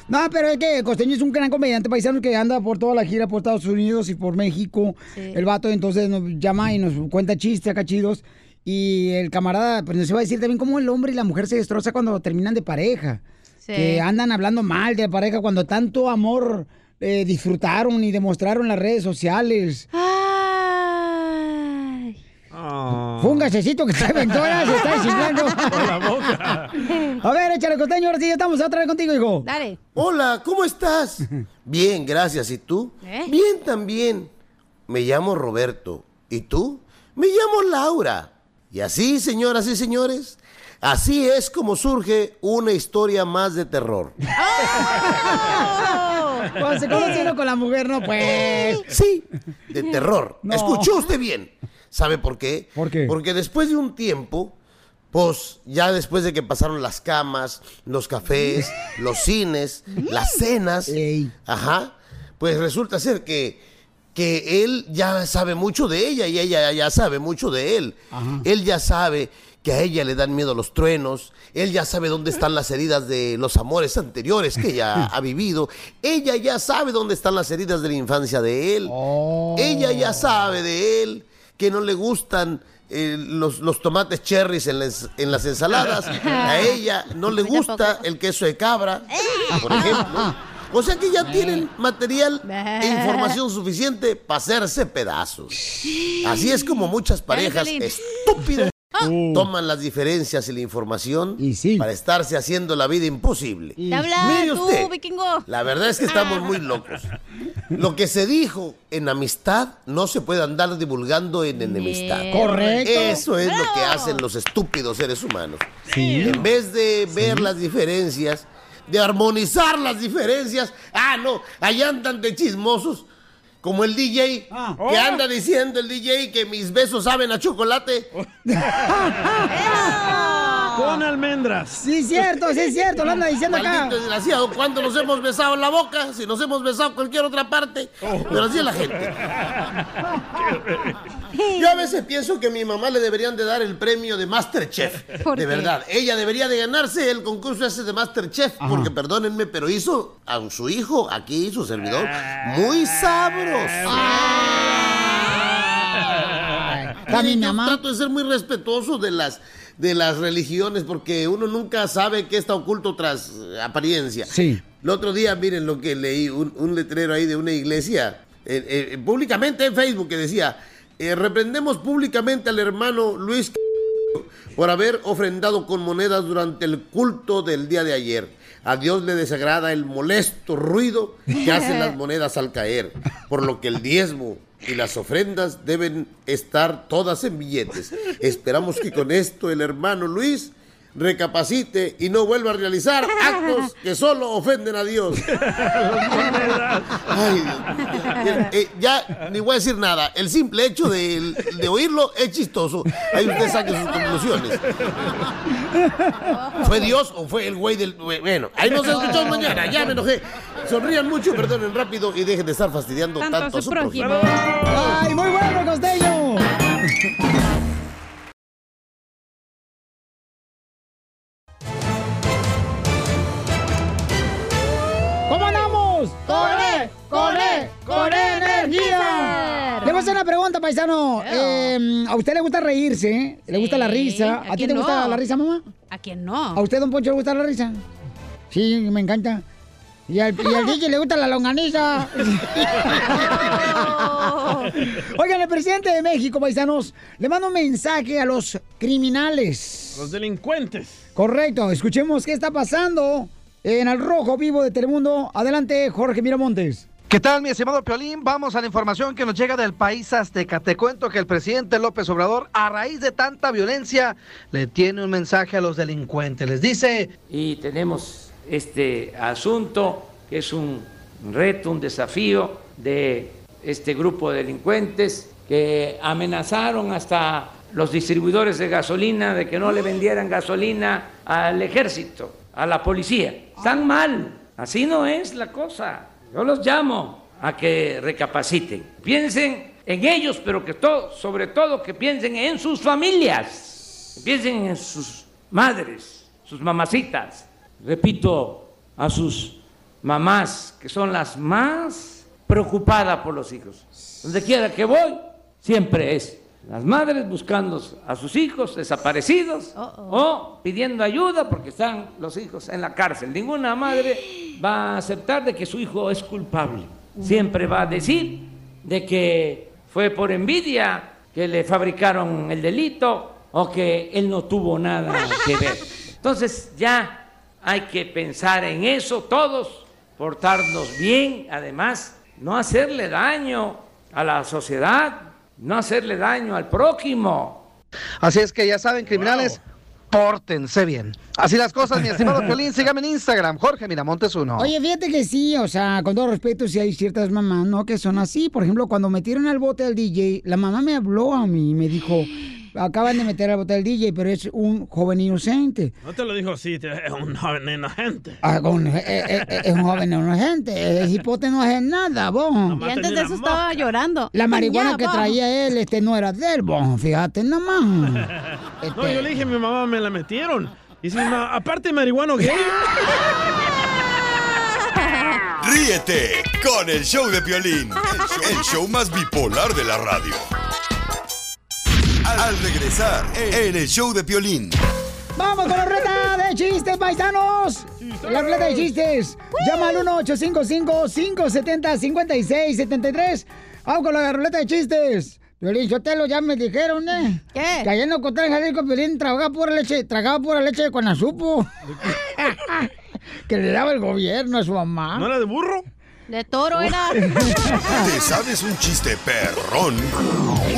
No, pero es que el costeño es un gran comediante paisano que anda por toda la gira por Estados Unidos y por México. El vato entonces nos llama y nos cuenta chistes acá chidos. Y el camarada, pues nos iba a decir también cómo el hombre y la mujer se destroza cuando terminan de pareja. Sí. Que andan hablando mal de la pareja cuando tanto amor eh, disfrutaron y demostraron en las redes sociales. Fue un gasecito que se está desinflando. Por la boca. A ver, échale costeño, ahora sí ya estamos otra vez contigo, hijo. Dale. Hola, ¿cómo estás? Bien, gracias. ¿Y tú? ¿Eh? Bien también. Me llamo Roberto. ¿Y tú? Me llamo Laura. Y así, señoras y señores, así es como surge una historia más de terror. Cuando se conoce uno con la mujer, no, pues. Sí, de terror. No. Escuchó usted bien. ¿Sabe por qué? ¿Por qué? Porque después de un tiempo, pues ya después de que pasaron las camas, los cafés, los cines, las cenas, ajá, pues resulta ser que, que él ya sabe mucho de ella y ella ya sabe mucho de él. Él ya sabe que a ella le dan miedo los truenos, él ya sabe dónde están las heridas de los amores anteriores que ella ha vivido, ella ya sabe dónde están las heridas de la infancia de él, ella ya sabe de él que no le gustan eh, los, los tomates cherries en las, en las ensaladas, a ella no le gusta el queso de cabra, por ejemplo. O sea que ya tienen material e información suficiente para hacerse pedazos. Así es como muchas parejas Piolín. Estúpidas toman las diferencias y la información para estarse haciendo la vida imposible. Te habla Mire tú, usted, vikingo. la verdad es que estamos muy locos. Lo que se dijo en amistad no se puede andar divulgando en enemistad. Correcto. Eso es lo que hacen los estúpidos seres humanos. En vez de ver las diferencias, de armonizar las diferencias. Ah, no, allá andan de chismosos. Como el DJ, que anda diciendo el DJ que mis besos saben a chocolate. Con almendras. Sí, cierto, sí, cierto, lo anda diciendo acá. Maldito desgraciado, ¿cuándo nos hemos besado en la boca? Si nos hemos besado en cualquier otra parte. Pero así es la gente. Yo a veces pienso que a mi mamá le deberían de dar el premio de Masterchef. ¿Por de qué? verdad. Ella debería de ganarse el concurso ese de Masterchef. Porque perdónenme, pero hizo a su hijo, aquí su servidor, muy sabroso. Mire, yo trato de ser muy respetuoso de las de las religiones porque uno nunca sabe qué está oculto tras eh, apariencia. Sí. El otro día, miren lo que leí, un, un letrero ahí de una iglesia, eh, eh, públicamente en Facebook, que decía, eh, reprendemos públicamente al hermano Luis por haber ofrendado con monedas durante el culto del día de ayer. A Dios le desagrada el molesto ruido que hacen las monedas al caer, por lo que el diezmo y las ofrendas deben estar todas en billetes. Esperamos que con esto el hermano Luis recapacite y no vuelva a realizar actos que solo ofenden a Dios. Ay, Dios mío. Eh, eh, ya ni voy a decir nada. El simple hecho de, de oírlo es chistoso. Ahí usted saque sus conclusiones. ¿Fue Dios o fue el güey del.? Bueno, ahí nos escuchamos mañana. Ya me enojé. Sonrían mucho, perdonen rápido y dejen de estar fastidiando Tanto tanto, a su su prójimo. ¡Ay, muy bueno, costeño! ¡Corre, corre, corre energía! Le voy a hacer una pregunta, paisano. Eh, ¿A usted le gusta reírse? ¿Le gusta la risa? ¿A, ti te gusta la risa, mamá? ¿A quién no? ¿A usted, don Poncho, le gusta la risa? Sí, me encanta. Y al, y al DJ le gusta la longaniza. Oigan, el presidente de México, paisanos, le manda un mensaje a los criminales. Los delincuentes. Correcto, escuchemos qué está pasando en el rojo vivo de Telemundo. Adelante, Jorge Miramontes. ¿Qué tal, mi estimado Piolín? Vamos a la información que nos llega del país azteca. Te cuento que el presidente López Obrador, a raíz de tanta violencia, le tiene un mensaje a los delincuentes. Les dice, y tenemos este asunto que es un reto, un desafío de este grupo de delincuentes que amenazaron hasta los distribuidores de gasolina de que no le vendieran gasolina al ejército, a la policía. Están mal, así no es la cosa. Yo los llamo a que recapaciten. Piensen en ellos, pero que todo, sobre todo que piensen en sus familias, piensen en sus madres, sus mamacitas. Repito, a sus mamás, que son las más preocupadas por los hijos. Donde quiera que voy, siempre es las madres buscando a sus hijos desaparecidos o pidiendo ayuda porque están los hijos en la cárcel. Ninguna madre va a aceptar de que su hijo es culpable. Siempre va a decir de que fue por envidia que le fabricaron el delito o que él no tuvo nada que ver. Entonces ya hay que pensar en eso todos, portarnos bien, además, no hacerle daño a la sociedad, no hacerle daño al prójimo. así es que ya saben, criminales, pórtense bien. Así las cosas, mi estimado Piolín, sígame en Instagram, Jorge Miramontes uno. Oye, fíjate que sí, o sea, con todo respeto, sí hay ciertas mamás, ¿no? Que son así. Por ejemplo, cuando metieron al bote al DJ, la mamá me habló a mí y me dijo, acaban de meter al bote al DJ, pero es un joven inocente. No te lo dijo así, te- es un joven inocente. Ah, con- eh, eh, eh, es un joven inocente. El hipote no es nada, vos. Y antes de eso estaba llorando. La marihuana Ya, que traía él este, no era de él, vos. Fíjate nomás. No, yo le dije a mi mamá, me la metieron. Y dice mi mamá, aparte marihuano gay. Ríete con el show de Piolín, el show más bipolar de la radio. Al regresar, en el show de Piolín. Vamos con la ruleta de chistes, paisanos. La ruleta de chistes. Llama al 1-855-570-5673. Vamos con la ruleta de chistes. Violín Sotelo, ya me dijeron, ¿eh? ¿Qué? Que allá en Ocotlán, Jalisco, Violín tragaba pura leche, tragaba pura leche de cuanazupo. que le daba el gobierno a su mamá. ¿No era de burro? De toro era. ¿Te sabes un chiste perrón?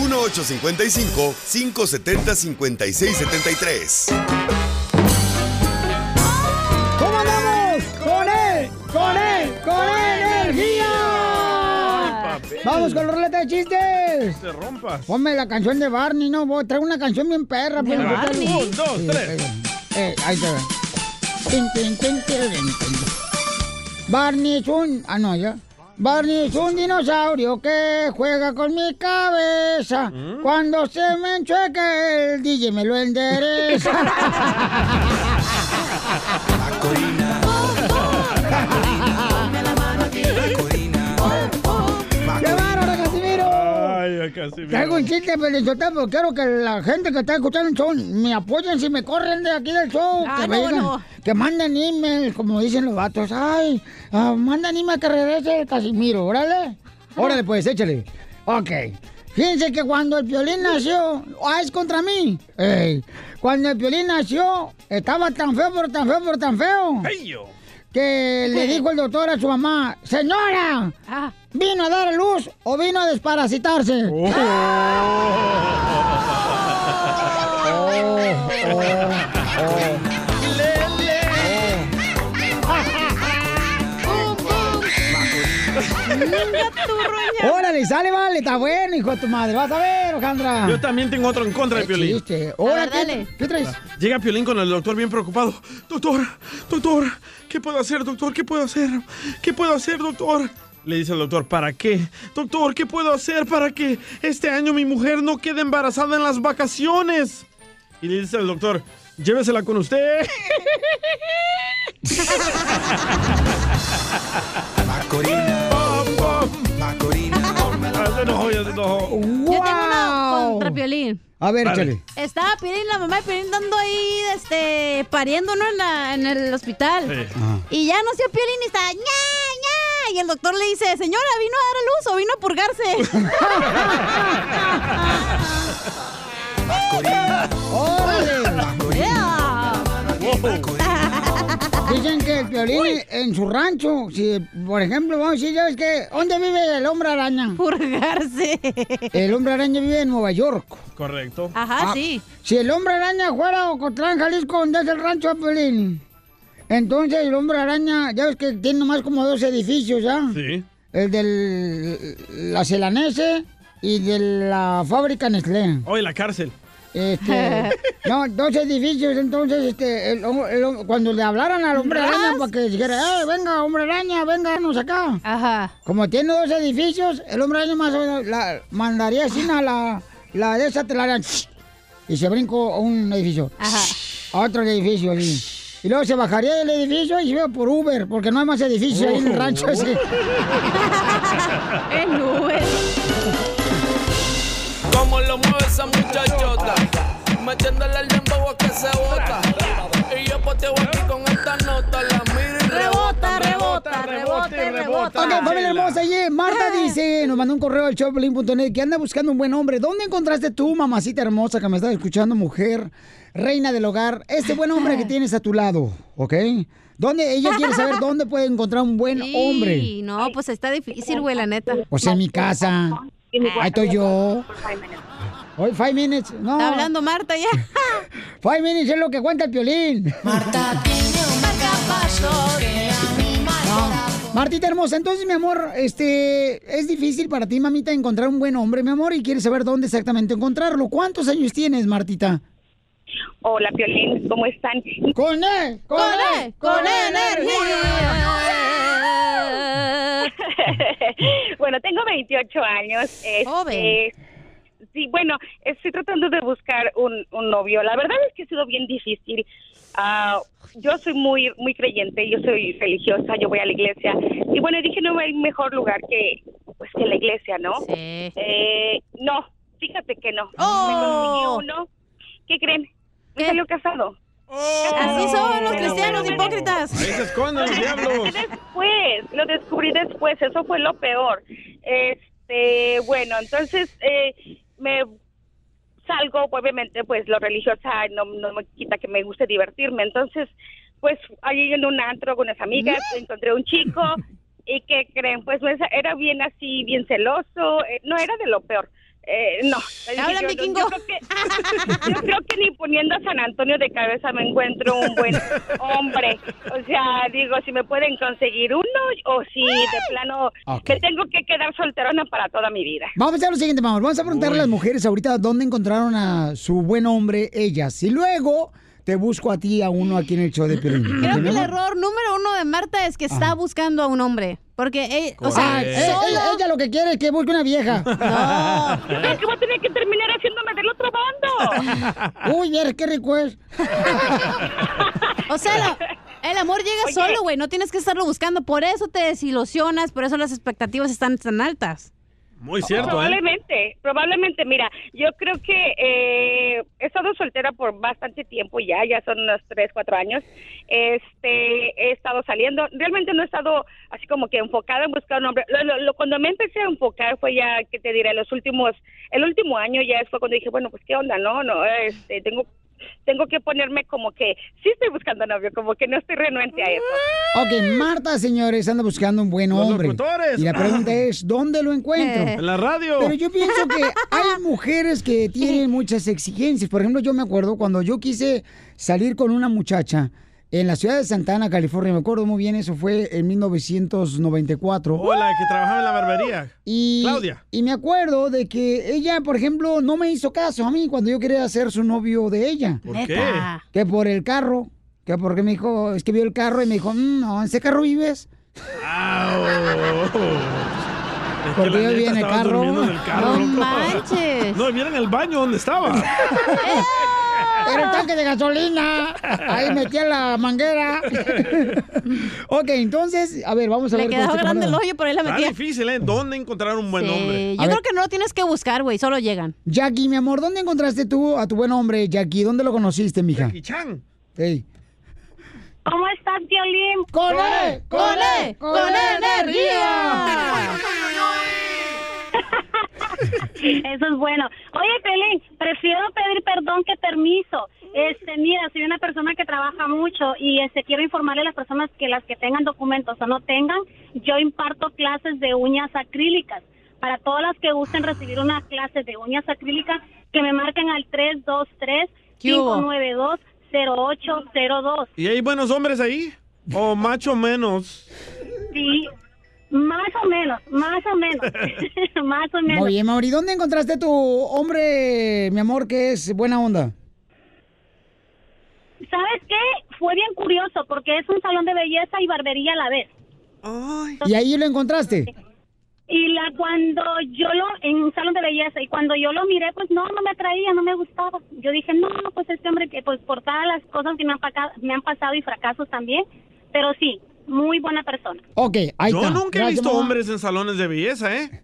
1855-570-5673. ¿Cómo andamos? ¡Con él! ¡Con él! ¡Con e energía! Vamos con la ruleta de chistes. Te rompas. Ponme la canción de Barney, no, trae una canción bien perra. Pues, un, dos, tres. Eh, ahí te va. Tin, tin, tin. Barney es un... Ah, no, ya. Barney es un dinosaurio que juega con mi cabeza. Cuando se me enchueca el DJ me lo endereza. Ay, Casimiro. Traigo un chiste, Pelizotelo, quiero que la gente que está escuchando el show me apoyen si me corren de aquí del show. Ah, que, no, me digan- no. que manden email, como dicen los vatos. Ay, ah, mandan email que regrese el Casimiro, órale. Órale, pues, échale. Ok. Fíjense que cuando el violín nació, ah, es contra mí. Ey, Cuando el violín nació, estaba tan feo, pero tan feo, pero tan feo. Que le dijo el doctor a su mamá, señora, ¿vino a dar a luz o vino a desparasitarse? Órale, sale, vale, está bueno, hijo de tu madre. Vas a ver, Alejandra. Yo también tengo otro en contra de Qué Piolín. chiste. Ahora, ¿qué, ¿qué traes? Llega Piolín con el doctor bien preocupado. Doctor, doctor, ¿qué puedo hacer, doctor? ¿Qué puedo hacer? ¿Qué puedo hacer, doctor? Le dice el doctor, ¿para qué? Doctor, ¿qué puedo hacer para que este año mi mujer no quede embarazada en las vacaciones? Y le dice el doctor, llévesela con usted. Ya se enojó, ya se enojó. Yo tengo una contra Piolín. A ver, échale. Estaba Piolín, la mamá de Piolín dando ahí, este, pariendo, ¿no? En, la- en el hospital. Sí. Y ya no sé, Piolín y está, ña, ña. Y el doctor le dice, señora, ¿vino a dar a luz o vino a purgarse? Dicen que el violín en su rancho, si por ejemplo, vamos a decir, ¿sabes qué? ¿Dónde vive el hombre araña? Purgarse. El hombre araña vive en Nueva York. Correcto. Ajá, Ah, sí. Si el hombre araña fuera a Ocotlán, Jalisco, donde es el rancho de Piolín, entonces el hombre araña, ya ves que tiene nomás como dos edificios, ¿ya? Sí. El de la Celanese y de la fábrica Nestlé. Hoy la cárcel. Este, no, dos edificios, entonces, este, el el cuando le hablaran al hombre araña para que dijera, eh, venga, hombre araña, vénganos acá. Ajá. Como tiene dos edificios, el hombre araña más o menos la, mandaría así a la, la de esa telaraña y se brincó a un edificio. A otro edificio, así. Y luego se bajaría del edificio y se iba por Uber, porque no hay más edificios ahí en el rancho ese. En Uber. Cómo lo mueve esa metiéndole el dembow a que se bota. Y yo poteo aquí con esta nota, la miro y rebota, rebota, rebota, rebota. Ok, familia hermosa, oye, Marta dice, nos mandó un correo al showplin.net que anda buscando un buen hombre. ¿Dónde encontraste tú, mamacita hermosa que me estás escuchando, mujer, reina del hogar, este buen hombre que tienes a tu lado, ok? ¿Dónde? Ella quiere saber dónde puede encontrar un buen hombre. Sí, no, pues está difícil, güey, la neta. O sea, en mi casa. Ahí estoy yo. Hoy, five minutes. No. Está hablando Marta ya. Five minutes es lo que cuenta el piolín. Marta No. Martita hermosa, entonces, mi amor, este, es difícil para ti, mamita, encontrar un buen hombre, mi amor, y quieres saber dónde exactamente encontrarlo. ¿Cuántos años tienes, Martita? Hola, Piolín, ¿cómo están? ¡Con él! ¡Con él! ¡Con energía! bueno, tengo 28 años. este, Joven. Sí, bueno, estoy tratando de buscar un, un novio. La verdad es que ha sido bien difícil. Ah, yo soy muy muy creyente, yo soy religiosa, yo voy a la iglesia. Y bueno, dije, no hay mejor lugar que pues que la iglesia, ¿no? Eh, no, fíjate que no. Oh. Me conseguí uno. ¿Qué creen? Me salió casado. Así son los cristianos hipócritas. Ahí se esconden los diablos. después, lo descubrí después, eso fue lo peor. Este, bueno, entonces eh, me salgo, obviamente, pues lo religiosa no, no me quita que me guste divertirme, entonces, pues allí en un antro con unas amigas encontré un chico y que creen, pues pues, era bien así, bien celoso, eh, no era de lo peor. Eh, no. Habla, yo, vikingo. Yo creo, que, yo creo que ni poniendo a San Antonio de cabeza me encuentro un buen hombre. O sea, digo, si me pueden conseguir uno o si de plano Ok. me tengo que quedar solterona para toda mi vida. Vamos a hacer lo siguiente, vamos. Vamos a preguntarle a las mujeres ahorita dónde encontraron a su buen hombre ellas. Y luego te busco a ti a uno aquí en el show de Piolín. Creo ¿Ok, que el error número uno de Marta es que está buscando a un hombre. Porque, eh, o sea, Ah, eh, solo- ella, ella lo que quiere es que busque una vieja. Yo creo que voy a tener que terminar haciéndome del otro bando. Uy, eres qué rico es. O sea, la- el amor llega solo, güey. No tienes que estarlo buscando. Por eso te desilusionas, por eso las expectativas están tan altas. Muy cierto, ¿eh? Probablemente, probablemente. Mira, yo creo que eh, he estado soltera por bastante tiempo ya, ya son unos tres, cuatro años. Este, he estado saliendo. Realmente no he estado así como que enfocada en buscar un hombre. Lo- lo- lo- cuando me empecé a enfocar fue ya, que te diré, los últimos, el último año ya fue cuando dije, bueno, pues qué onda, no, no, este, tengo tengo que ponerme como que sí estoy buscando novio, como que no estoy renuente a eso. Ok, Marta, señores, anda buscando un buen hombre. locutores. Y la pregunta es, ¿dónde lo encuentro? En la radio. Pero yo pienso que hay mujeres que tienen muchas exigencias. Por ejemplo, yo me acuerdo cuando yo quise salir con una muchacha en la ciudad de Santana, California, me acuerdo muy bien, eso fue en 1994. Hola, que trabajaba en la barbería. Y, Claudia. Y me acuerdo de que ella, por ejemplo, no me hizo caso a mí cuando yo quería ser su novio de ella. ¿Por qué? Que por el carro. Que porque me dijo, es que vio el carro y me dijo, "Mm, no, ¿en ese carro vives? Es Porque yo vi en el carro. durmiendo en el carro, No loco. manches. No, viera en el baño donde estaba. Era el tanque de gasolina. Ahí metía la manguera. ok, entonces, a ver, vamos a Le ver. con quedaba este grande el hoyo, pero ahí la Está metía. difícil, ¿eh? ¿Dónde encontrar un buen Sí, hombre? Yo creo que no lo tienes que buscar, güey. Solo llegan. Jackie, mi amor, ¿dónde encontraste tú a tu buen hombre, Jackie? ¿Dónde lo conociste, mija? Jackie Chan. Hey. ¿Cómo estás, Violín? ¡Con él! ¡Con él! ¡Con energía! Eso es bueno. Oye, Pelín, prefiero pedir perdón que permiso. Este, mira, soy una persona que trabaja mucho y este quiero informarle a las personas que las que tengan documentos o no tengan, yo imparto clases de uñas acrílicas. Para todas las que gusten recibir una clase de uñas acrílicas, que me marquen al 323 592 0802. ¿Y hay buenos hombres ahí? ¿O macho menos? Sí, más o menos, más o menos, más o menos. Oye, Mauri, ¿dónde encontraste tu hombre, mi amor, que es buena onda? ¿Sabes qué? Fue bien curioso porque es un salón de belleza y barbería a la vez. ¿Y ahí lo encontraste? Y la cuando yo lo en un salón de belleza y cuando yo lo miré, pues no, no me atraía, no me gustaba. Yo dije, "No, pues este hombre que pues por todas las cosas que me han, me han pasado y fracasos también, pero sí, muy buena persona." Ok, ahí Yo está. nunca he visto mamá. hombres en salones de belleza, ¿eh?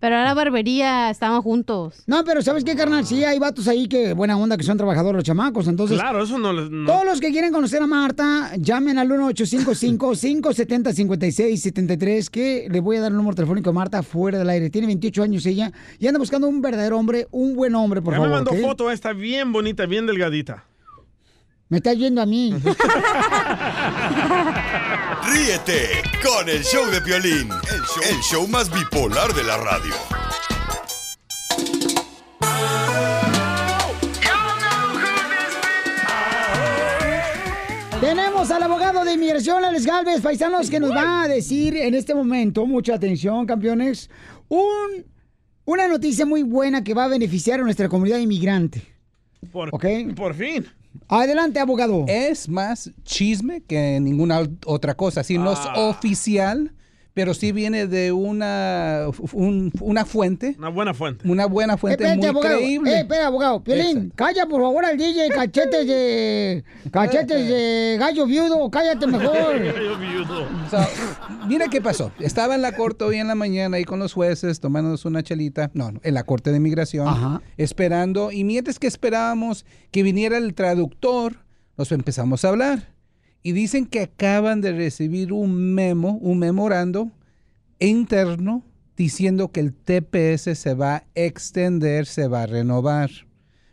Pero a la barbería estaban juntos. No, pero ¿sabes qué, carnal? Sí, hay vatos ahí que buena onda, que son trabajadores los chamacos. Entonces, Claro, eso no les... no- todos los que quieren conocer a Marta, llamen al 1-855-570-5673, que le voy a dar el número telefónico a Marta fuera del aire. Tiene 28 años ella y anda buscando un verdadero hombre, un buen hombre, por ya favor. me mandó foto, está bien bonita, bien delgadita. Me estás viendo a mí. Ríete con el show de Piolín, el show, el show más bipolar de la radio. Tenemos al abogado de inmigración, Alex Galvez, paisanos, que nos va a decir en este momento, mucha atención, campeones, un, una noticia muy buena que va a beneficiar a nuestra comunidad inmigrante. Por, ¿Ok? por fin. Adelante, abogado. Es más chisme que ninguna otra cosa. Sí, no es Ah. oficial, pero sí viene de una, un- una fuente. Una buena fuente. Una buena fuente Espérate, muy abogado. creíble. Eh, espera, abogado. Piolín, calla por favor al DJ, cachetes de. cachetes de gallo viudo, cállate mejor. So, mira qué pasó. Estaba en la corte hoy en la mañana ahí con los jueces tomándonos una chelita. No, no, en la corte de inmigración. Ajá. Esperando. Y mientras que esperábamos que viniera el traductor, nos empezamos a hablar. Y dicen que acaban de recibir un memo, un memorando interno diciendo que el TPS se va a extender, se va a renovar.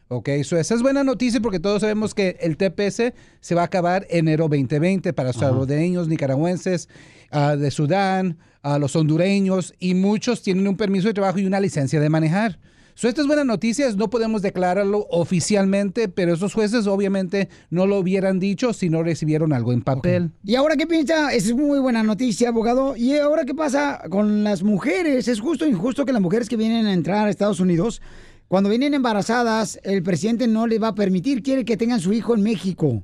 Ok, so esa es buena noticia porque todos sabemos que el TPS se va a acabar enero 2020 para salvadoreños, nicaragüenses, ah, de Sudán, a los hondureños y muchos tienen un permiso de trabajo y una licencia de manejar. So, estas buenas noticias no podemos declararlo oficialmente, pero esos jueces obviamente no lo hubieran dicho si no recibieron algo en papel. ¿Y ahora qué piensa? Es muy buena noticia, abogado. ¿Y ahora qué pasa con las mujeres? ¿Es justo o injusto que las mujeres que vienen a entrar a Estados Unidos, cuando vienen embarazadas, el presidente no les va a permitir, quiere que tengan su hijo en México?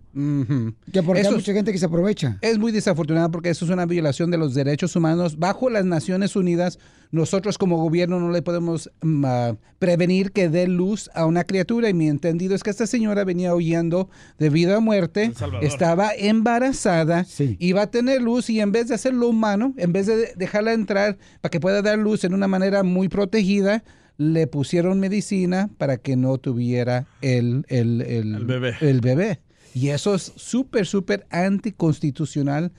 Que porque Eso hay es- mucha gente que se aprovecha. Es muy desafortunado porque eso es una violación de los derechos humanos. Bajo las Naciones Unidas, nosotros como gobierno no le podemos mm, ah, prevenir que dé luz a una criatura. Y mi entendido es que esta señora venía huyendo de vida a muerte, estaba embarazada, iba a tener luz y en vez de hacerlo humano, en vez de dejarla entrar para que pueda dar luz en una manera muy protegida, le pusieron medicina para que no tuviera el, el, el, bebé. el bebé. Y eso es súper, súper anticonstitucional,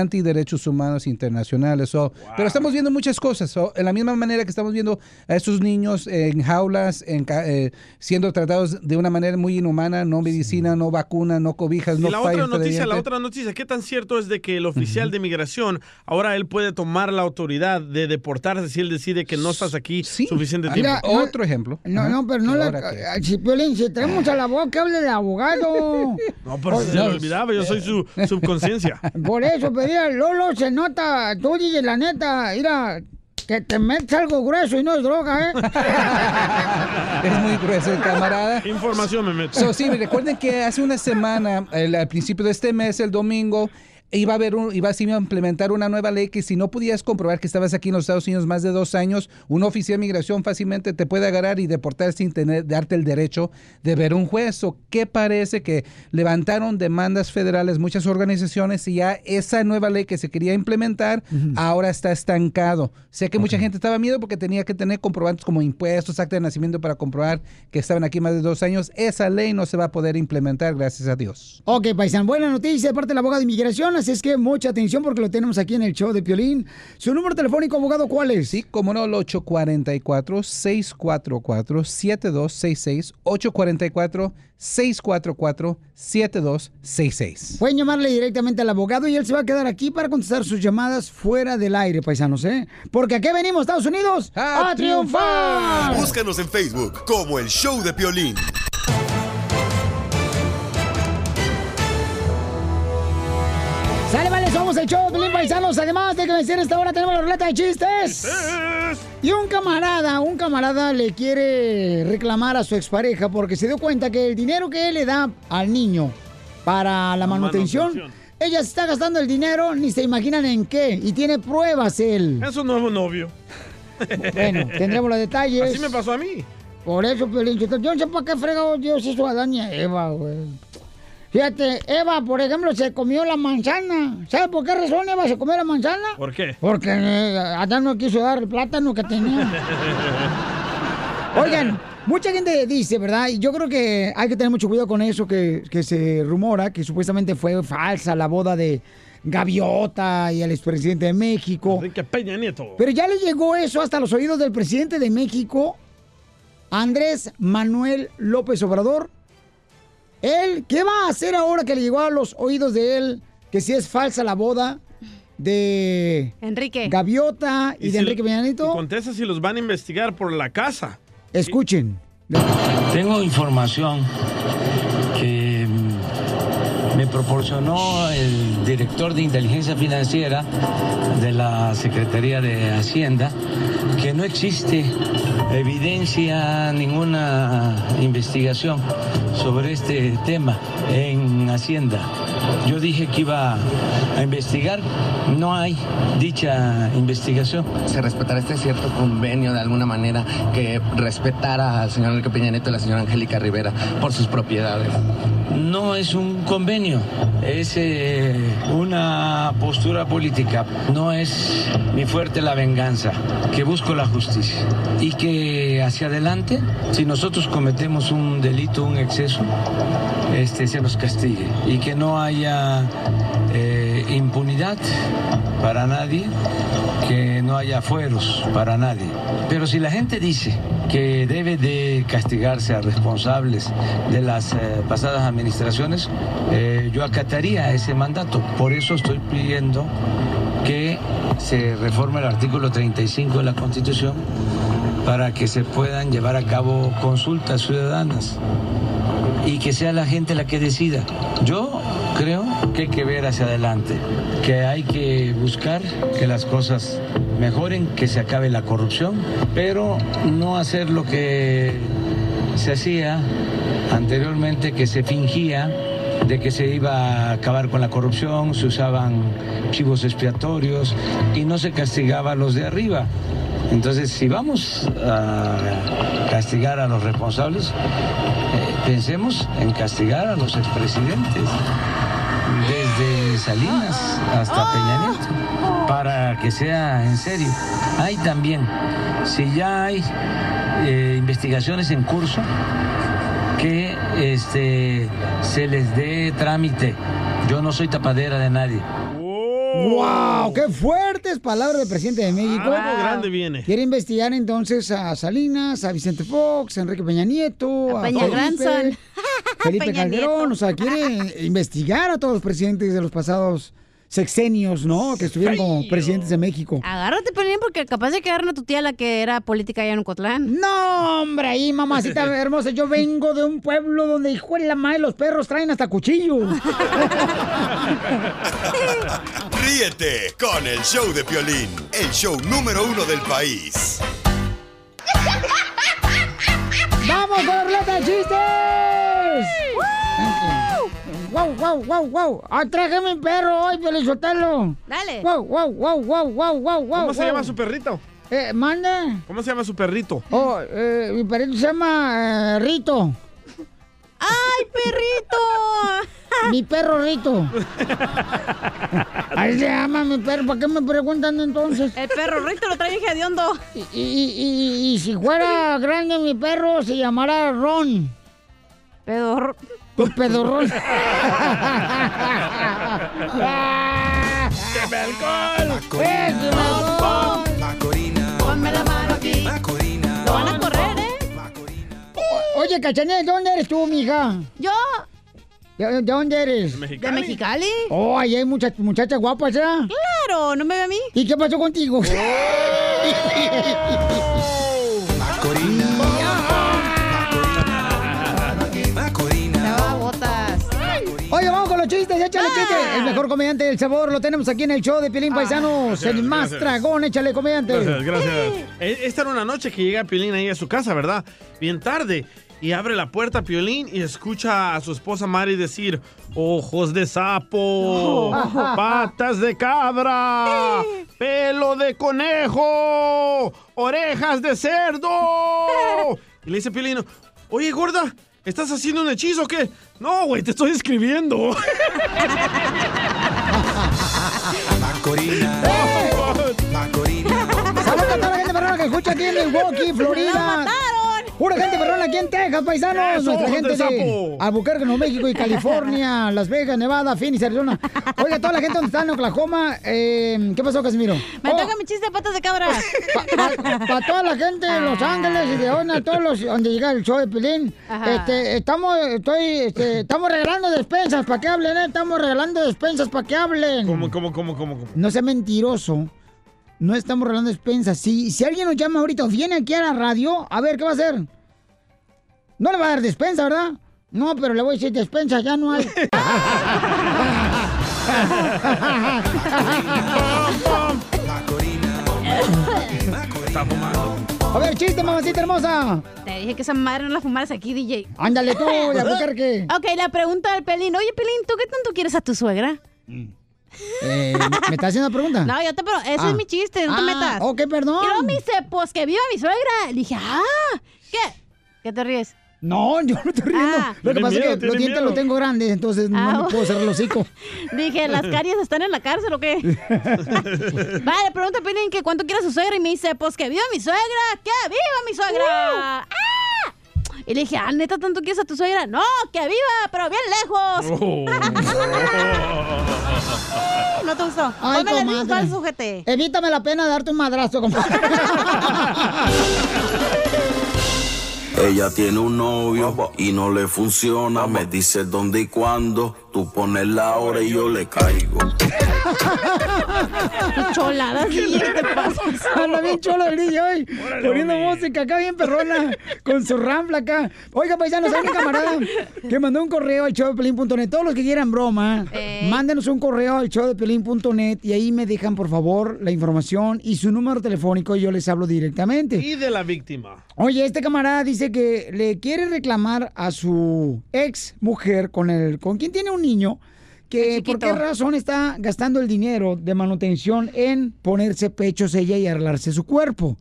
antiderechos humanos internacionales. So, Pero estamos viendo muchas cosas. So, en la misma manera que estamos viendo a estos niños en jaulas, en ca- eh, siendo tratados de una manera muy inhumana, no medicina, no vacuna, no cobijas, Y no la otra de noticia, la otra noticia, ¿qué tan cierto es de que el oficial de migración ahora él puede tomar la autoridad de deportarse si él decide que no estás aquí suficiente tiempo? Mira, no- Otro ejemplo. No, no, pero no la. Si, Piolín, si traemos a la boca, hable el abogado. No, pero se le olvidaba, yo soy su subconsciencia. Por eso, pero mira, Lolo se nota, tú dices la neta, mira, que te metes algo grueso y no es droga, ¿eh? Es muy grueso camarada. Información me meto. So, sí, recuerden que hace una semana, el- al principio de este mes, el domingo, iba a haber un, iba, a implementar una nueva ley que si no pudieras comprobar que estabas aquí en los Estados Unidos más de dos años, un oficial de migración fácilmente te puede agarrar y deportar sin tener, darte el derecho de ver un juez. O qué parece que levantaron demandas federales muchas organizaciones y ya esa nueva ley que se quería implementar ahora está estancado. Sé que mucha gente estaba miedo porque tenía que tener comprobantes como impuestos, acta de nacimiento para comprobar que estaban aquí más de dos años. Esa ley no se va a poder implementar, gracias a Dios. Ok, paisan, buena noticia de parte del abogado de inmigración, así es que mucha atención porque lo tenemos aquí en el show de Piolín. ¿Su número telefónico, abogado, cuál es? Sí, como no, el 844-644-7266. 844-644-7266. Pueden llamarle directamente al abogado y él se va a quedar aquí para contestar sus llamadas fuera del aire, paisanos, ¿eh? Porque aquí venimos, Estados Unidos, a, triunfar. Búscanos en Facebook como el Show de Piolín. Sale, vale, somos el show de paisanos. Además de que vencer esta hora tenemos la ruleta de chistes. Y un camarada, un camarada le quiere reclamar a su expareja porque se dio cuenta que el dinero que él le da al niño para la manutención, ella se está gastando el dinero, ni se imaginan en qué, y tiene pruebas él. Es un nuevo novio. Bueno, tendremos los detalles. Así me pasó a mí. Por eso, Piolín, yo no sé para qué fregado Dios hizo a Adán y a Eva, güey. Fíjate, Eva, por ejemplo, se comió la manzana. ¿Sabe por qué razón Eva se comió la manzana? ¿Por qué? Porque eh, Adán no quiso dar el plátano que tenía. Oigan, mucha gente dice, ¿verdad? Y yo creo que hay que tener mucho cuidado con eso que, que se rumora, que supuestamente fue falsa la boda de Gaviota y el expresidente de México. Enrique Peña Nieto. Pero ya le llegó eso hasta los oídos del presidente de México, Andrés Manuel López Obrador. Él, ¿qué va a hacer ahora que le llegó a los oídos de él que si es falsa la boda de Enrique. Gaviota y, de si- Enrique Peña Nieto? y contesta si los van a investigar por la casa. Escuchen. Tengo información que me proporcionó el director de inteligencia financiera de la Secretaría de Hacienda que no existe evidencia, ninguna investigación sobre este tema en Hacienda. Yo dije que iba a investigar, no hay dicha investigación. ¿Se respetará este cierto convenio de alguna manera que respetara al señor Enrique Peña Nieto y a la señora Angélica Rivera por sus propiedades? No es un convenio, es eh, una postura política. No es mi fuerte la venganza, que busco la justicia. Y que hacia adelante, si nosotros cometemos un delito, un exceso, este, se nos castigue. Y que no haya eh, impunidad para nadie, que no haya fueros para nadie. Pero si la gente dice que debe de castigarse a responsables de las eh, pasadas administraciones, eh, yo acataría ese mandato. Por eso estoy pidiendo que se reforme el artículo 35 de la Constitución para que se puedan llevar a cabo consultas ciudadanas y que sea la gente la que decida. Yo creo que hay que ver hacia adelante, que hay que buscar que las cosas mejoren, que se acabe la corrupción, pero no hacer lo que se hacía anteriormente, que se fingía de que se iba a acabar con la corrupción, se usaban chivos expiatorios y no se castigaba a los de arriba. Entonces, si vamos a castigar a los responsables, eh, pensemos en castigar a los expresidentes, desde Salinas hasta Peña Nieto, para que sea en serio. Hay también, si ya hay eh, investigaciones en curso, que este, se les dé trámite. Yo no soy tapadera de nadie. ¡Wow! ¡Qué fuertes palabras del presidente de México! Algo grande viene. Quiere investigar entonces a Salinas, a Vicente Fox, a Enrique Peña Nieto, A Peña Granson. Felipe Peña Calderón. O sea, quiere investigar a todos los presidentes de los pasados sexenios, ¿no? Que estuvieron como presidentes de México. Agárrate, Pelín, porque capaz de quedarme a tu tía la que era política allá en Ocotlán. No, hombre, ahí, mamacita hermosa, yo vengo de un pueblo donde, hijo de la madre, los perros traen hasta cuchillo. Ríete con el show de Piolín, el show número uno del país. ¡Vamos con la ruleta de chistes! ¡Wow, wow, wow, wow! ¡Ah, traje mi perro hoy, Pelizotelo! Dale. ¡Wow, wow, wow, wow, wow, wow, wow! ¿Cómo se llama su perrito? Eh, mande. ¿Cómo se llama su perrito? Oh, eh, mi perrito se llama eh, Rito. ¡Ay, perrito! mi perro Rito. Ahí se llama mi perro. ¿Para qué me preguntan entonces? El perro Rito lo trae de hondo. Y, y, y, y si fuera grande mi perro, se llamara Ron. Pedorro. Pues pedorrón. ¡Qué alcohol! ¡Eh, qué alcohol! Ponme la mano aquí. Lo van a correr, ¿eh? Oye, Cachanel, ¿de dónde eres tú, mija? Yo, ¿De, de dónde eres? de Mexicali. Oh, ahí hay muchas muchachas guapas, ¿eh? Claro, ¿no me ve a mí? ¿Y qué pasó contigo? los chistes, échale chiste. El mejor comediante del sabor lo tenemos aquí en el show de Piolín Paisanos. Gracias, el más gracias. dragón, échale comediante. Gracias, gracias. Eh, Esta era una noche que llega Piolín ahí a su casa, ¿verdad? Bien tarde. Y abre la puerta Piolín y escucha a su esposa Mari decir, ojos de sapo, patas de cabra, pelo de conejo, orejas de cerdo. Y le dice Piolín, oye, gorda, ¿estás haciendo un hechizo o qué? No, güey, te estoy escribiendo. Saludos a toda la gente perrona que escucha aquí en Milwaukee, Florida. Pura gente perrona aquí en Texas, paisanos. Eso, Nuestra gente de. Albuquerque, Nuevo México y California, Las Vegas, Nevada, Phoenix, Arizona. Oiga, toda la gente donde está en Oklahoma. eh, ¿Qué pasó, Casimiro? Me Oh, toca mi chiste de patas de cabra. Para toda la gente de Los Ángeles y de donde, todos los, donde llega el show de Pelín, este, estamos, estoy, este, estamos regalando despensas para que hablen, ¿eh? Estamos regalando despensas para que hablen. ¿Cómo, cómo, cómo, cómo? cómo? No sea mentiroso. No estamos regalando despensas. Si, si alguien nos llama ahorita o viene aquí a la radio, a ver, ¿qué va a hacer? No le va a dar despensa, ¿verdad? No, pero le voy a decir despensa, ya no hay. A ver, chiste, mamacita hermosa. Te dije que esa madre no la fumaras aquí, DJ. Ándale tú, de Albuquerque. Ok, la pregunta del Pelín. Oye, Pelín, ¿tú qué tanto quieres a tu suegra? Eh, ¿Me estás haciendo una pregunta? No, yo te pero ese Ah. es mi chiste, no te Ah, metas. ok, perdón. Y luego me dice, pues que viva mi suegra. Le dije, ah, ¿qué? ¿Qué te ríes? No, yo no estoy riendo. Ah. Lo que pasa miedo, es que los dientes miedo. los tengo grandes, entonces Ah, no me puedo cerrar el hocico. Dije, ¿las caries están en la cárcel o qué? vale, pregunta a Pelín que cuánto quiere a su suegra y me dice, pues que viva mi suegra, que viva mi suegra. ¡Ah! Y le dije, ah, neta, ¿tanto quieres a tu suegra? No, que viva, pero bien lejos. Oh. ¿No te gustó? Ay, la comadre. misma, sujete. Evítame la pena de darte un madrazo, compadre. Ella tiene un novio y no le funciona. Me dice dónde y cuándo. Tú pones la hora y yo le caigo. Choladas, ¿qué te pasa? Anda bien cholo el DJ hoy. Poniendo música acá bien perrona. Con su rampla acá. Oiga, paisanos, hay un camarada que mandó un correo al showdepelín.net. Todos los que quieran broma, Eh. mándenos un correo al showdepelín.net y ahí me dejan, por favor, la información y su número telefónico y yo les hablo directamente. Y de la víctima. Oye, este camarada dice que le quiere reclamar a su ex mujer con el con quien tiene un niño que por qué razón está gastando el dinero de manutención en ponerse pechos ella y arreglarse su cuerpo.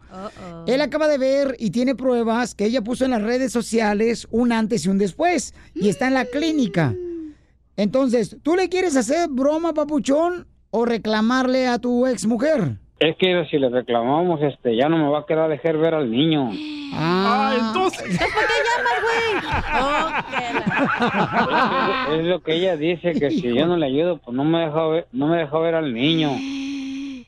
Él acaba de ver y tiene pruebas que ella puso en las redes sociales un antes y un después y está en la clínica. Entonces, ¿tú le quieres hacer broma, papuchón, o reclamarle a tu ex mujer? Es que si le reclamamos, este, ya no me va a quedar dejar ver al niño. Ah, entonces. ¿Por qué llamas, güey? Es lo que ella dice, que si yo no le ayudo, pues no me deja ver, no me deja ver al niño.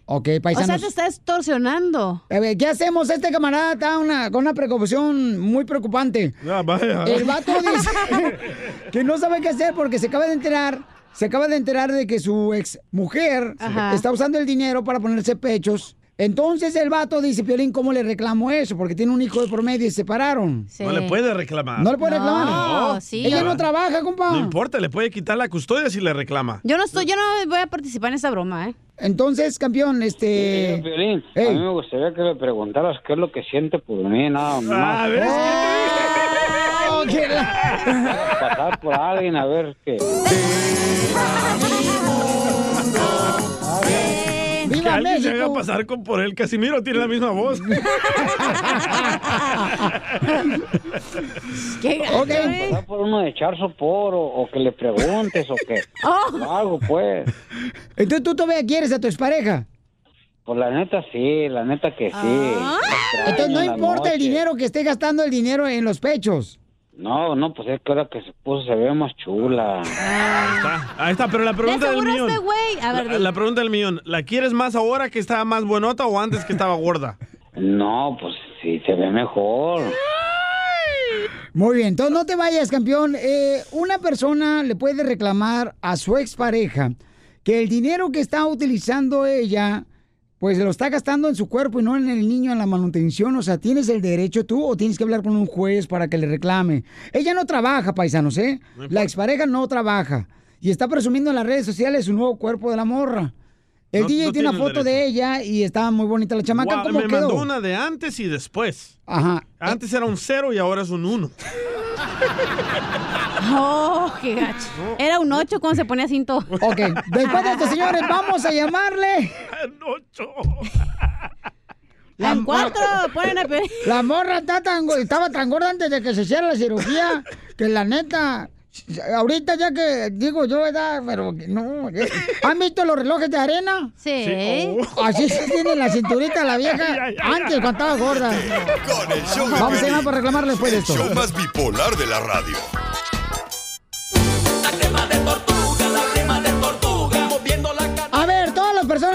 Ok, O sea, paisanos. te está extorsionando. A ver, ¿qué hacemos? Este camarada está una- con una preocupación muy preocupante. Ah, vaya. El vato dice que no sabe qué hacer porque se acaba de enterar, se acaba de enterar de que su ex mujer Ajá. está usando el dinero para ponerse pechos. Entonces el vato dice, Piolín, ¿cómo le reclamo eso? Porque tiene un hijo de por medio y se separaron. No le puede reclamar. No le puede reclamar. No, Ella no trabaja, compa. No importa, le puede quitar la custodia si le reclama. Yo no estoy, yo no voy a participar en esa broma, ¿eh? Entonces, campeón, este... Piolín, a mí me gustaría que le preguntaras qué es lo que siente por mí, nada más. A ver, Oh, que la- Pasar por alguien a ver qué. que ¡Viva alguien se haga México! pasar con por él. Casimiro tiene la misma voz. ¿Qué Ok. Pasar por uno de echar sopor o, o que le preguntes o que Oh. algo, pues. Entonces tú todavía quieres a tu expareja. Pues la neta sí, la neta que sí. Ah. Entonces no importa el noche. dinero que esté gastando el dinero en los pechos. No, no, pues es que ahora que se puso se ve más chula. Ahí está, ahí está, pero la pregunta del millón. este güey- a ver, la, di. la pregunta del millón. ¿La quieres más ahora que estaba más buenota o antes que estaba gorda? No, pues sí, se ve mejor. Muy bien, entonces no te vayas, campeón. Eh, una persona le puede reclamar a su expareja que el dinero que está utilizando ella, pues lo está gastando en su cuerpo y no en el niño en la manutención. O sea, ¿tienes el derecho tú o tienes que hablar con un juez para que le reclame? Ella no trabaja, paisanos, ¿eh? La expareja no trabaja. Y está presumiendo en las redes sociales su nuevo cuerpo de la morra. El No- DJ no tiene una foto de ella y está muy bonita la chamaca. Guau, ¿Cómo me quedó? mandó una de antes y después. Ajá. Antes era un cero y ahora es un uno. Oh, qué gacho. Era un 8 cuando se ponía cinto. Ok, después de esto, señores, vamos a llamarle. En cuatro, ponen a. La morra está tan estaba tan gorda antes de que se hiciera la cirugía que la neta. Ahorita ya que digo yo, ¿verdad? Pero no. ¿Han visto los relojes de arena? Sí. Sí. Así se tiene la cinturita la vieja antes cuando estaba gorda. Con el show de Vamos a llamar para reclamarle después de el esto. show más bipolar de la radio.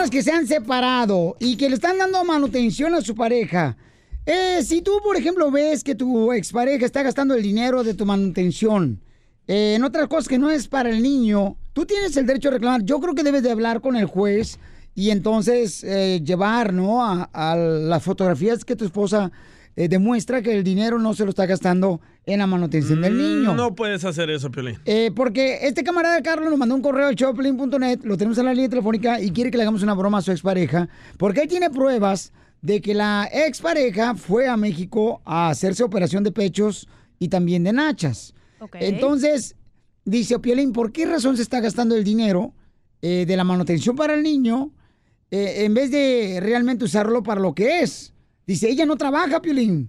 Que se han separado y que le están dando manutención a su pareja. eh, si tú, por ejemplo, ves que tu expareja está gastando el dinero de tu manutención eh, en otras cosas que no es para el niño, tú tienes el derecho a reclamar. Yo creo que debes de hablar con el juez y entonces eh, llevar, ¿no? A, a las fotografías que tu esposa demuestra que el dinero no se lo está gastando en la manutención del niño. No puedes hacer eso, Piolín. Eh, porque este camarada Carlos nos mandó un correo al showplin.net, lo tenemos en la línea telefónica y quiere que le hagamos una broma a su expareja, porque él tiene pruebas de que la expareja fue a México a hacerse operación de pechos y también de nachas. Entonces, dice Piolín, ¿por qué razón se está gastando el dinero eh, de la manutención para el niño eh, en vez de realmente usarlo para lo que es? Dice, ella no trabaja, Piolín.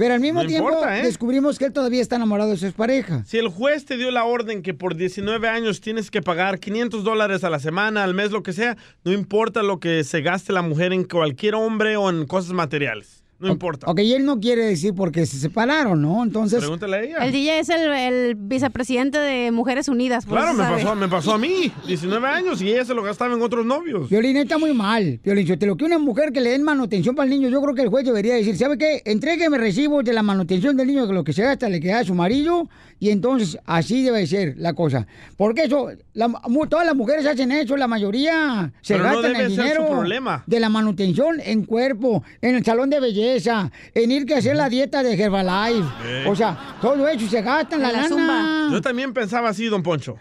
Pero al mismo No tiempo importa, ¿eh? descubrimos que él todavía está enamorado de su expareja. Si el juez te dio la orden que por 19 años tienes que pagar 500 dólares a la semana, al mes, lo que sea, no importa lo que se gaste la mujer en cualquier hombre o en cosas materiales. No importa. Ok, y él no quiere decir porque se separaron, ¿no? Entonces... Pregúntale a ella. El DJ es el, el vicepresidente de Mujeres Unidas. por Claro, eso me sabe. pasó, me pasó a mí, 19 años, y ella se lo gastaba en otros novios. Violín está muy mal. Violín, yo te lo que una mujer que le den manutención para el niño, yo creo que el juez debería decir, ¿sabe qué? Entrégueme recibos de la manutención del niño, que lo que se gasta le queda a su marido, y entonces así debe ser la cosa. Porque eso, la- mu- todas las mujeres hacen eso, la mayoría se Pero no gastan debe el ser su dinero problema. de la manutención en cuerpo, en el salón de belleza, en ir que hacer la dieta de Herbalife. Eh. O sea, todo eso se gasta en la, lana. Yo también pensaba así, don Poncho.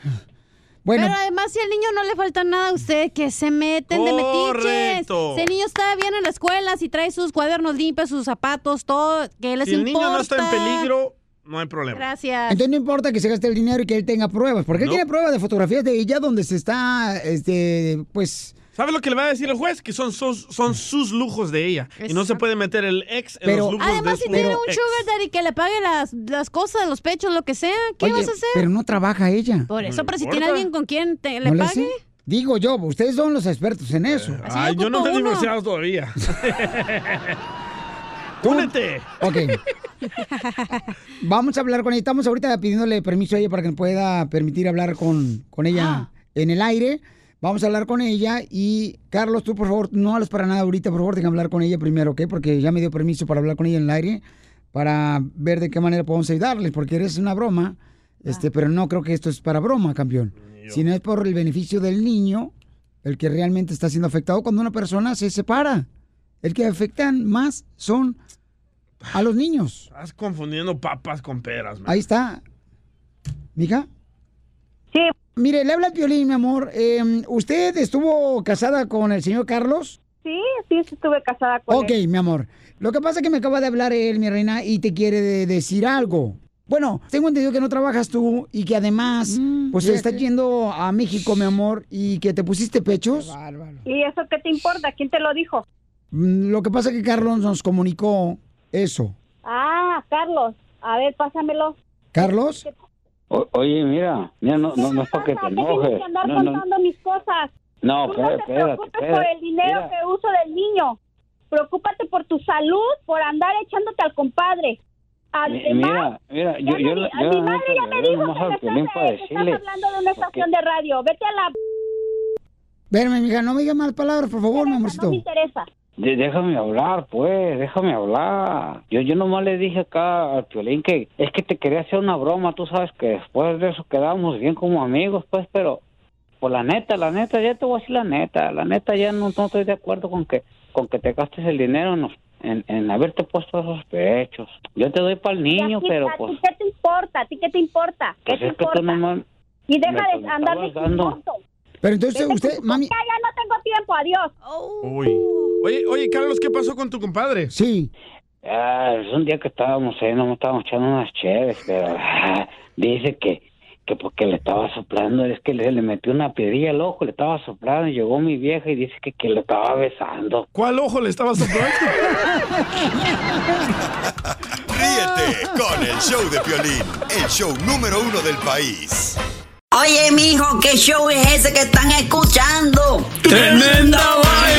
Bueno. Pero además, si al niño no le falta nada a usted, que se meten de metiches. Correcto. Si el niño está bien en la escuela, si trae sus cuadernos limpios, sus zapatos, todo, que les Si el importa. niño no está en peligro, no hay problema. Gracias. Entonces no importa que se gaste el dinero y que él tenga pruebas, porque él tiene pruebas de fotografías de ella donde se está, este, pues... ¿Sabe lo que le va a decir el juez? Que son sus, son sus lujos de ella. Y no se puede meter el ex en Pero- los lujos Además, de si su tiene un ex. sugar daddy que le pague las, las cosas, los pechos, lo que sea, ¿qué Oye, vas a hacer? Pero no trabaja ella. Por eso, No pero si tiene alguien con quien te, le ¿No le pague. Digo yo, ustedes son los expertos en eso. Ay, yo no me he divorciado todavía. Únete. Ok. Vamos a hablar con ella. Estamos ahorita pidiéndole permiso a ella para que nos pueda permitir hablar con, con ella en el aire. Vamos a hablar con ella y Carlos, tú por favor, no hables para nada ahorita, por favor, tenga que hablar con ella primero, ¿ok? Porque ya me dio permiso para hablar con ella en el aire para ver de qué manera podemos ayudarles, porque eres una broma, este, pero no creo que esto es para broma, campeón. Si no es por el beneficio del niño, el que realmente está siendo afectado cuando una persona se separa. El que afectan más son a los niños. Estás confundiendo papas con peras, man. Ahí está. ¿Mija? Sí. Mire, le habla el violín, mi amor. Eh, ¿Usted estuvo casada con el señor Carlos? Sí, sí, sí estuve casada con Ok, él. mi amor. Lo que pasa es que me acaba de hablar él, mi reina, y te quiere de- decir algo. Bueno, tengo entendido que no trabajas tú y que además, pues ya estás yendo a México, mi amor, y que te pusiste pechos. ¿Y eso qué te importa? ¿Quién te lo dijo? Mm, Lo que pasa es que Carlos nos comunicó eso. Ah, Carlos. A ver, pásamelo. ¿Carlos? O- oye, mira, mira, no, no, no es para que te enojes. andar No, no, contando mis cosas. no, Tú no espérate, te espérate, preocupes por espérate. el dinero Mira. que uso del niño. Preocúpate por tu salud, por andar echándote al compadre. Mi- Además, Mira, mira, yo, yo, me- mi yo la madre ya me dijo que, me Piolín estás, que estás hablando de una estación de radio. Vete a la... Espérame, mija, no me digas malas palabras, por favor, mi amorcito. No me interesa. De- déjame hablar, pues, déjame hablar. Yo, yo nomás le dije acá al Piolín que es que te quería hacer una broma, tú sabes que después de eso quedamos bien como amigos, pues, pero pues la neta, la neta, ya te voy a decir la neta, la neta ya no, no estoy de acuerdo con que con que te gastes el dinero en, en, en haberte puesto esos pechos. Yo te doy para el niño, ¿A ti- pero ¿A pues, ti qué te importa? ¿A ti qué te importa? ¿Qué pues te es que importa? tú nomás... Y deja de andar de. Pero entonces usted, mami... Ya, ya no tengo tiempo, adiós. Uy. Oye, oye, Carlos, ¿qué pasó con tu compadre? Sí. Ah, es un día que estábamos ahí, nos estábamos echando unas chéves, pero ah, dice que, que porque le estaba soplando, es que le, le metió una piedrilla al ojo, le estaba soplando, y llegó mi vieja y dice que, que le estaba besando. ¿Cuál ojo le estaba soplando? Ríete con el show de Piolín, el show número uno del país. Oye, mijo, ¿qué show es ese que están escuchando? ¡Tremenda vaina!